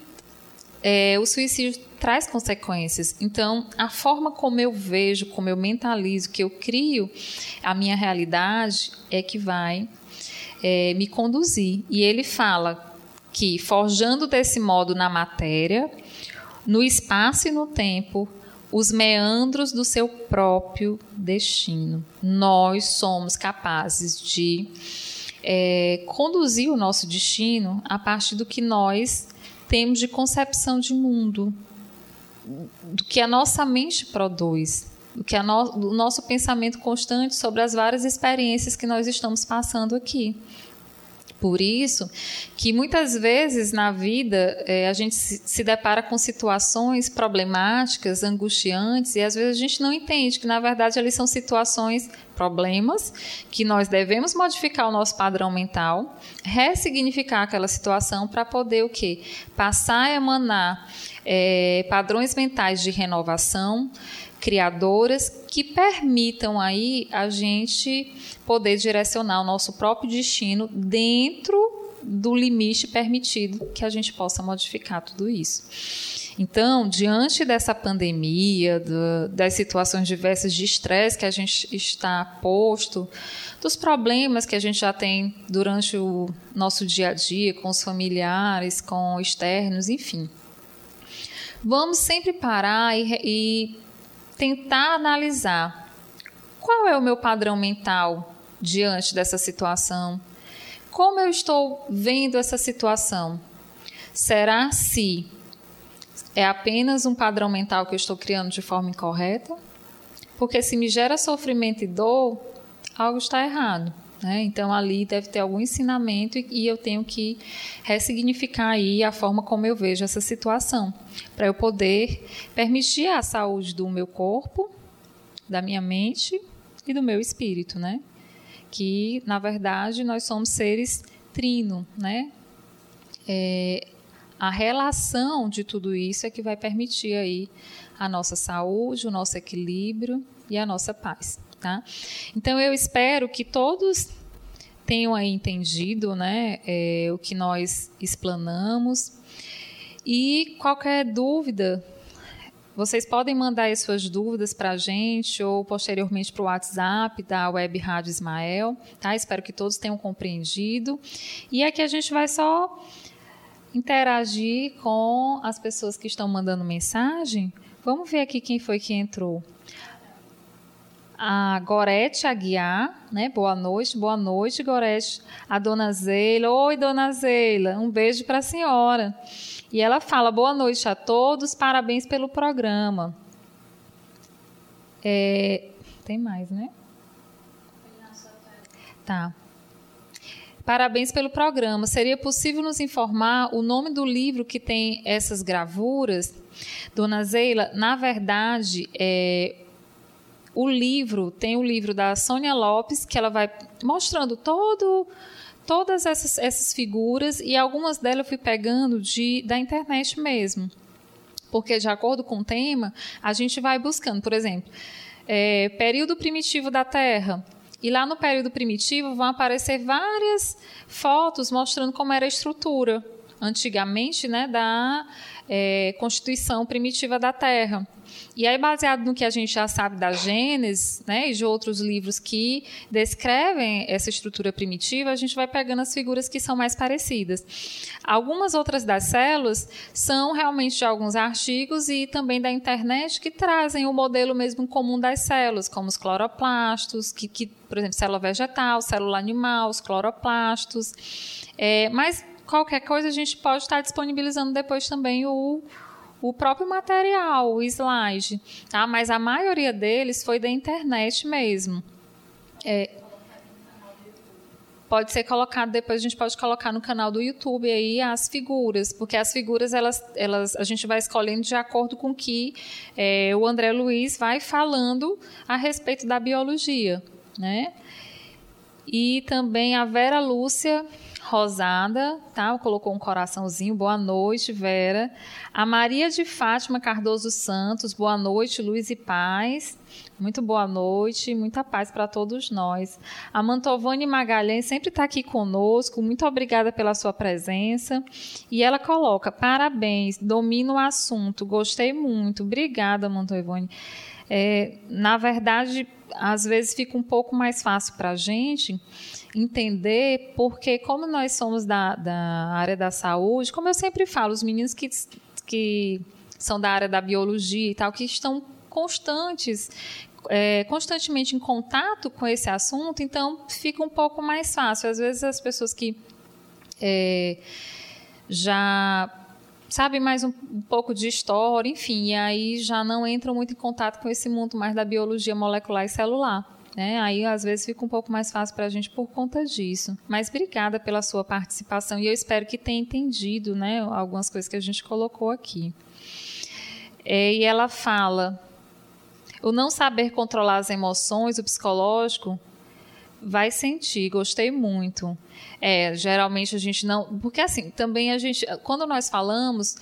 é, o suicídio traz consequências. Então, a forma como eu vejo, como eu mentalizo, que eu crio a minha realidade é que vai é, me conduzir. E ele fala que, forjando desse modo na matéria, no espaço e no tempo, os meandros do seu próprio destino. Nós somos capazes de é, conduzir o nosso destino a partir do que nós temos de concepção de mundo, do que a nossa mente produz, do que no, do nosso pensamento constante sobre as várias experiências que nós estamos passando aqui. Por isso que muitas vezes na vida é, a gente se, depara com situações problemáticas, angustiantes, e às vezes a gente não entende que na verdade ali são situações, problemas, que nós devemos modificar o nosso padrão mental, ressignificar aquela situação para poder o quê? Passar a emanar é, padrões mentais de renovação, criadoras que permitam aí a gente poder direcionar o nosso próprio destino dentro do limite permitido que a gente possa modificar tudo isso. Então, diante dessa pandemia, do, das situações diversas de estresse que a gente está posto, dos problemas que a gente já tem durante o nosso dia a dia com os familiares, com externos, enfim. Vamos sempre parar e, e tentar analisar qual é o meu padrão mental diante dessa situação. Como eu estou vendo essa situação? Será se é apenas um padrão mental que eu estou criando de forma incorreta? Porque se me gera sofrimento e dor, algo está errado. Né? Então ali deve ter algum ensinamento e, eu tenho que ressignificar aí a forma como eu vejo essa situação, para eu poder permitir a saúde do meu corpo, da minha mente e do meu espírito, né? Que na verdade nós somos seres trino, né? É, a relação de tudo isso é que vai permitir aí a nossa saúde, o nosso equilíbrio e a nossa paz. Tá? Então eu espero que todos tenham aí entendido né, é, o que nós explanamos. E qualquer dúvida, vocês podem mandar as suas dúvidas para a gente ou posteriormente para o WhatsApp da Web Rádio Ismael. Tá? Espero que todos tenham compreendido. E aqui a gente vai só interagir com as pessoas que estão mandando mensagem. Vamos ver aqui quem foi que entrou a Gorete Aguiar, né? Boa noite, boa noite, Gorete. A dona Zeila, oi, dona Zeila, um beijo para a senhora. E ela fala: boa noite a todos, parabéns pelo programa. É, tem mais, né? Tá. Parabéns pelo programa. Seria possível nos informar o nome do livro que tem essas gravuras? Dona Zeila, na verdade, é, o livro, tem o livro da Sônia Lopes, que ela vai mostrando todo todas essas, essas figuras e algumas delas eu fui pegando de, da internet mesmo. Porque, de acordo com o tema, a gente vai buscando, por exemplo, é, período primitivo da Terra. E lá no período primitivo vão aparecer várias fotos mostrando como era a estrutura antigamente né, da é, constituição primitiva da Terra. E aí, baseado no que a gente já sabe da Gênesis, né, e de outros livros que descrevem essa estrutura primitiva, a gente vai pegando as figuras que são mais parecidas. Algumas outras das células são realmente de alguns artigos e também da internet que trazem o modelo mesmo comum das células, como os cloroplastos, que, que por exemplo, célula vegetal, célula animal, os cloroplastos. É, mas qualquer coisa a gente pode estar disponibilizando depois também o o próprio material, o slide, tá? Mas a maioria deles foi da internet mesmo. É, pode ser colocado depois a gente pode colocar no canal do YouTube aí as figuras, porque as figuras elas, elas a gente vai escolhendo de acordo com que é, o André Luiz vai falando a respeito da biologia, né? E também a Vera Lúcia Rosada, tá? Colocou um coraçãozinho. Boa noite, Vera. A Maria de Fátima Cardoso Santos. Boa noite, luz e paz. Muito boa noite, muita paz para todos nós. A Mantovani Magalhães sempre está aqui conosco. Muito obrigada pela sua presença. E ela coloca: parabéns, domina o assunto. Gostei muito. Obrigada, Mantovani. É, na verdade, às vezes fica um pouco mais fácil para a gente entender, porque como nós somos da, da área da saúde, como eu sempre falo, os meninos que, que são da área da biologia e tal, que estão constantes, é, constantemente em contato com esse assunto, então fica um pouco mais fácil. Às vezes as pessoas que é, já sabem mais um, um, pouco de história, enfim, e aí já não entram muito em contato com esse mundo mais da biologia molecular e celular. Né? Aí às vezes fica um pouco mais fácil para a gente por conta disso. Mas obrigada pela sua participação e eu espero que tenha entendido né, algumas coisas que a gente colocou aqui. É, e ela fala: o não saber controlar as emoções, o psicológico, vai sentir. Gostei muito. É, geralmente a gente não. Porque assim, também a gente. Quando nós falamos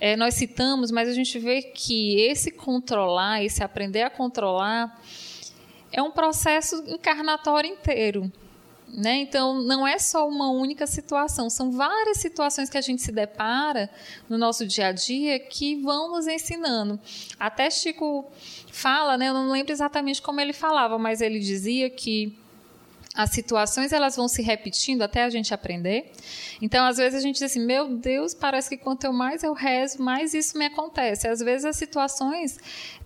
é, nós citamos, mas a gente vê que esse controlar, esse aprender a controlar, é um processo encarnatório inteiro. Né? Então, não é só uma única situação, são várias situações que a gente se depara no nosso dia a dia que vão nos ensinando. Até Chico fala, né? eu não lembro exatamente como ele falava, mas ele dizia que as situações elas vão se repetindo até a gente aprender. Então, às vezes a gente diz assim: "Meu Deus, parece que quanto mais eu rezo, mais isso me acontece". Às vezes as situações,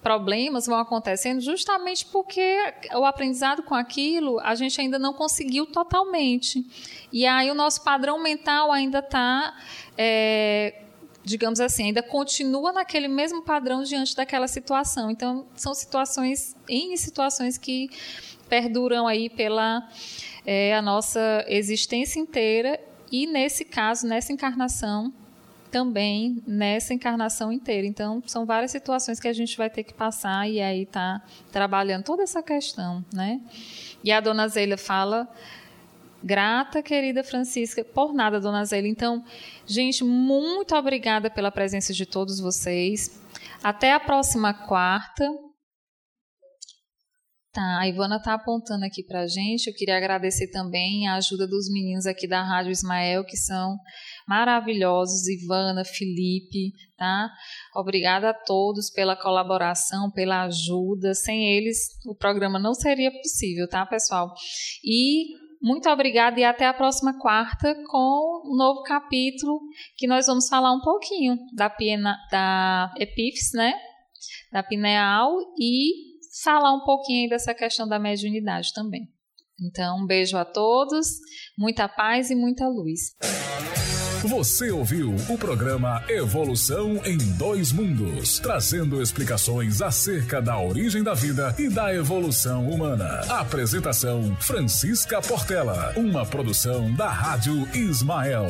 problemas vão acontecendo justamente porque o aprendizado com aquilo a gente ainda não conseguiu totalmente. E aí o nosso padrão mental ainda está é, digamos assim, ainda continua naquele mesmo padrão diante daquela situação. Então, são situações, em situações que perduram aí pela é, a nossa existência inteira e nesse caso, nessa encarnação, também nessa encarnação inteira. Então, são várias situações que a gente vai ter que passar e aí tá trabalhando toda essa questão, né? E a dona Zélia fala Grata, querida Francisca, por nada, dona Zélia. Então, gente, muito obrigada pela presença de todos vocês. Até a próxima quarta. Tá, a Ivana está apontando aqui para a gente. Eu queria agradecer também a ajuda dos meninos aqui da Rádio Ismael, que são maravilhosos, Ivana, Felipe, tá? Obrigada a todos pela colaboração, pela ajuda. Sem eles, o programa não seria possível, tá, pessoal? E muito obrigada e até a próxima quarta com um novo capítulo que nós vamos falar um pouquinho da, piena, da epífis, né? Da pineal e falar um pouquinho dessa questão da mediunidade também. Então, um beijo a todos, muita paz e muita luz. Você ouviu o programa Evolução em Dois Mundos, trazendo explicações acerca da origem da vida e da evolução humana. Apresentação Francisca Portela, uma produção da Rádio Ismael.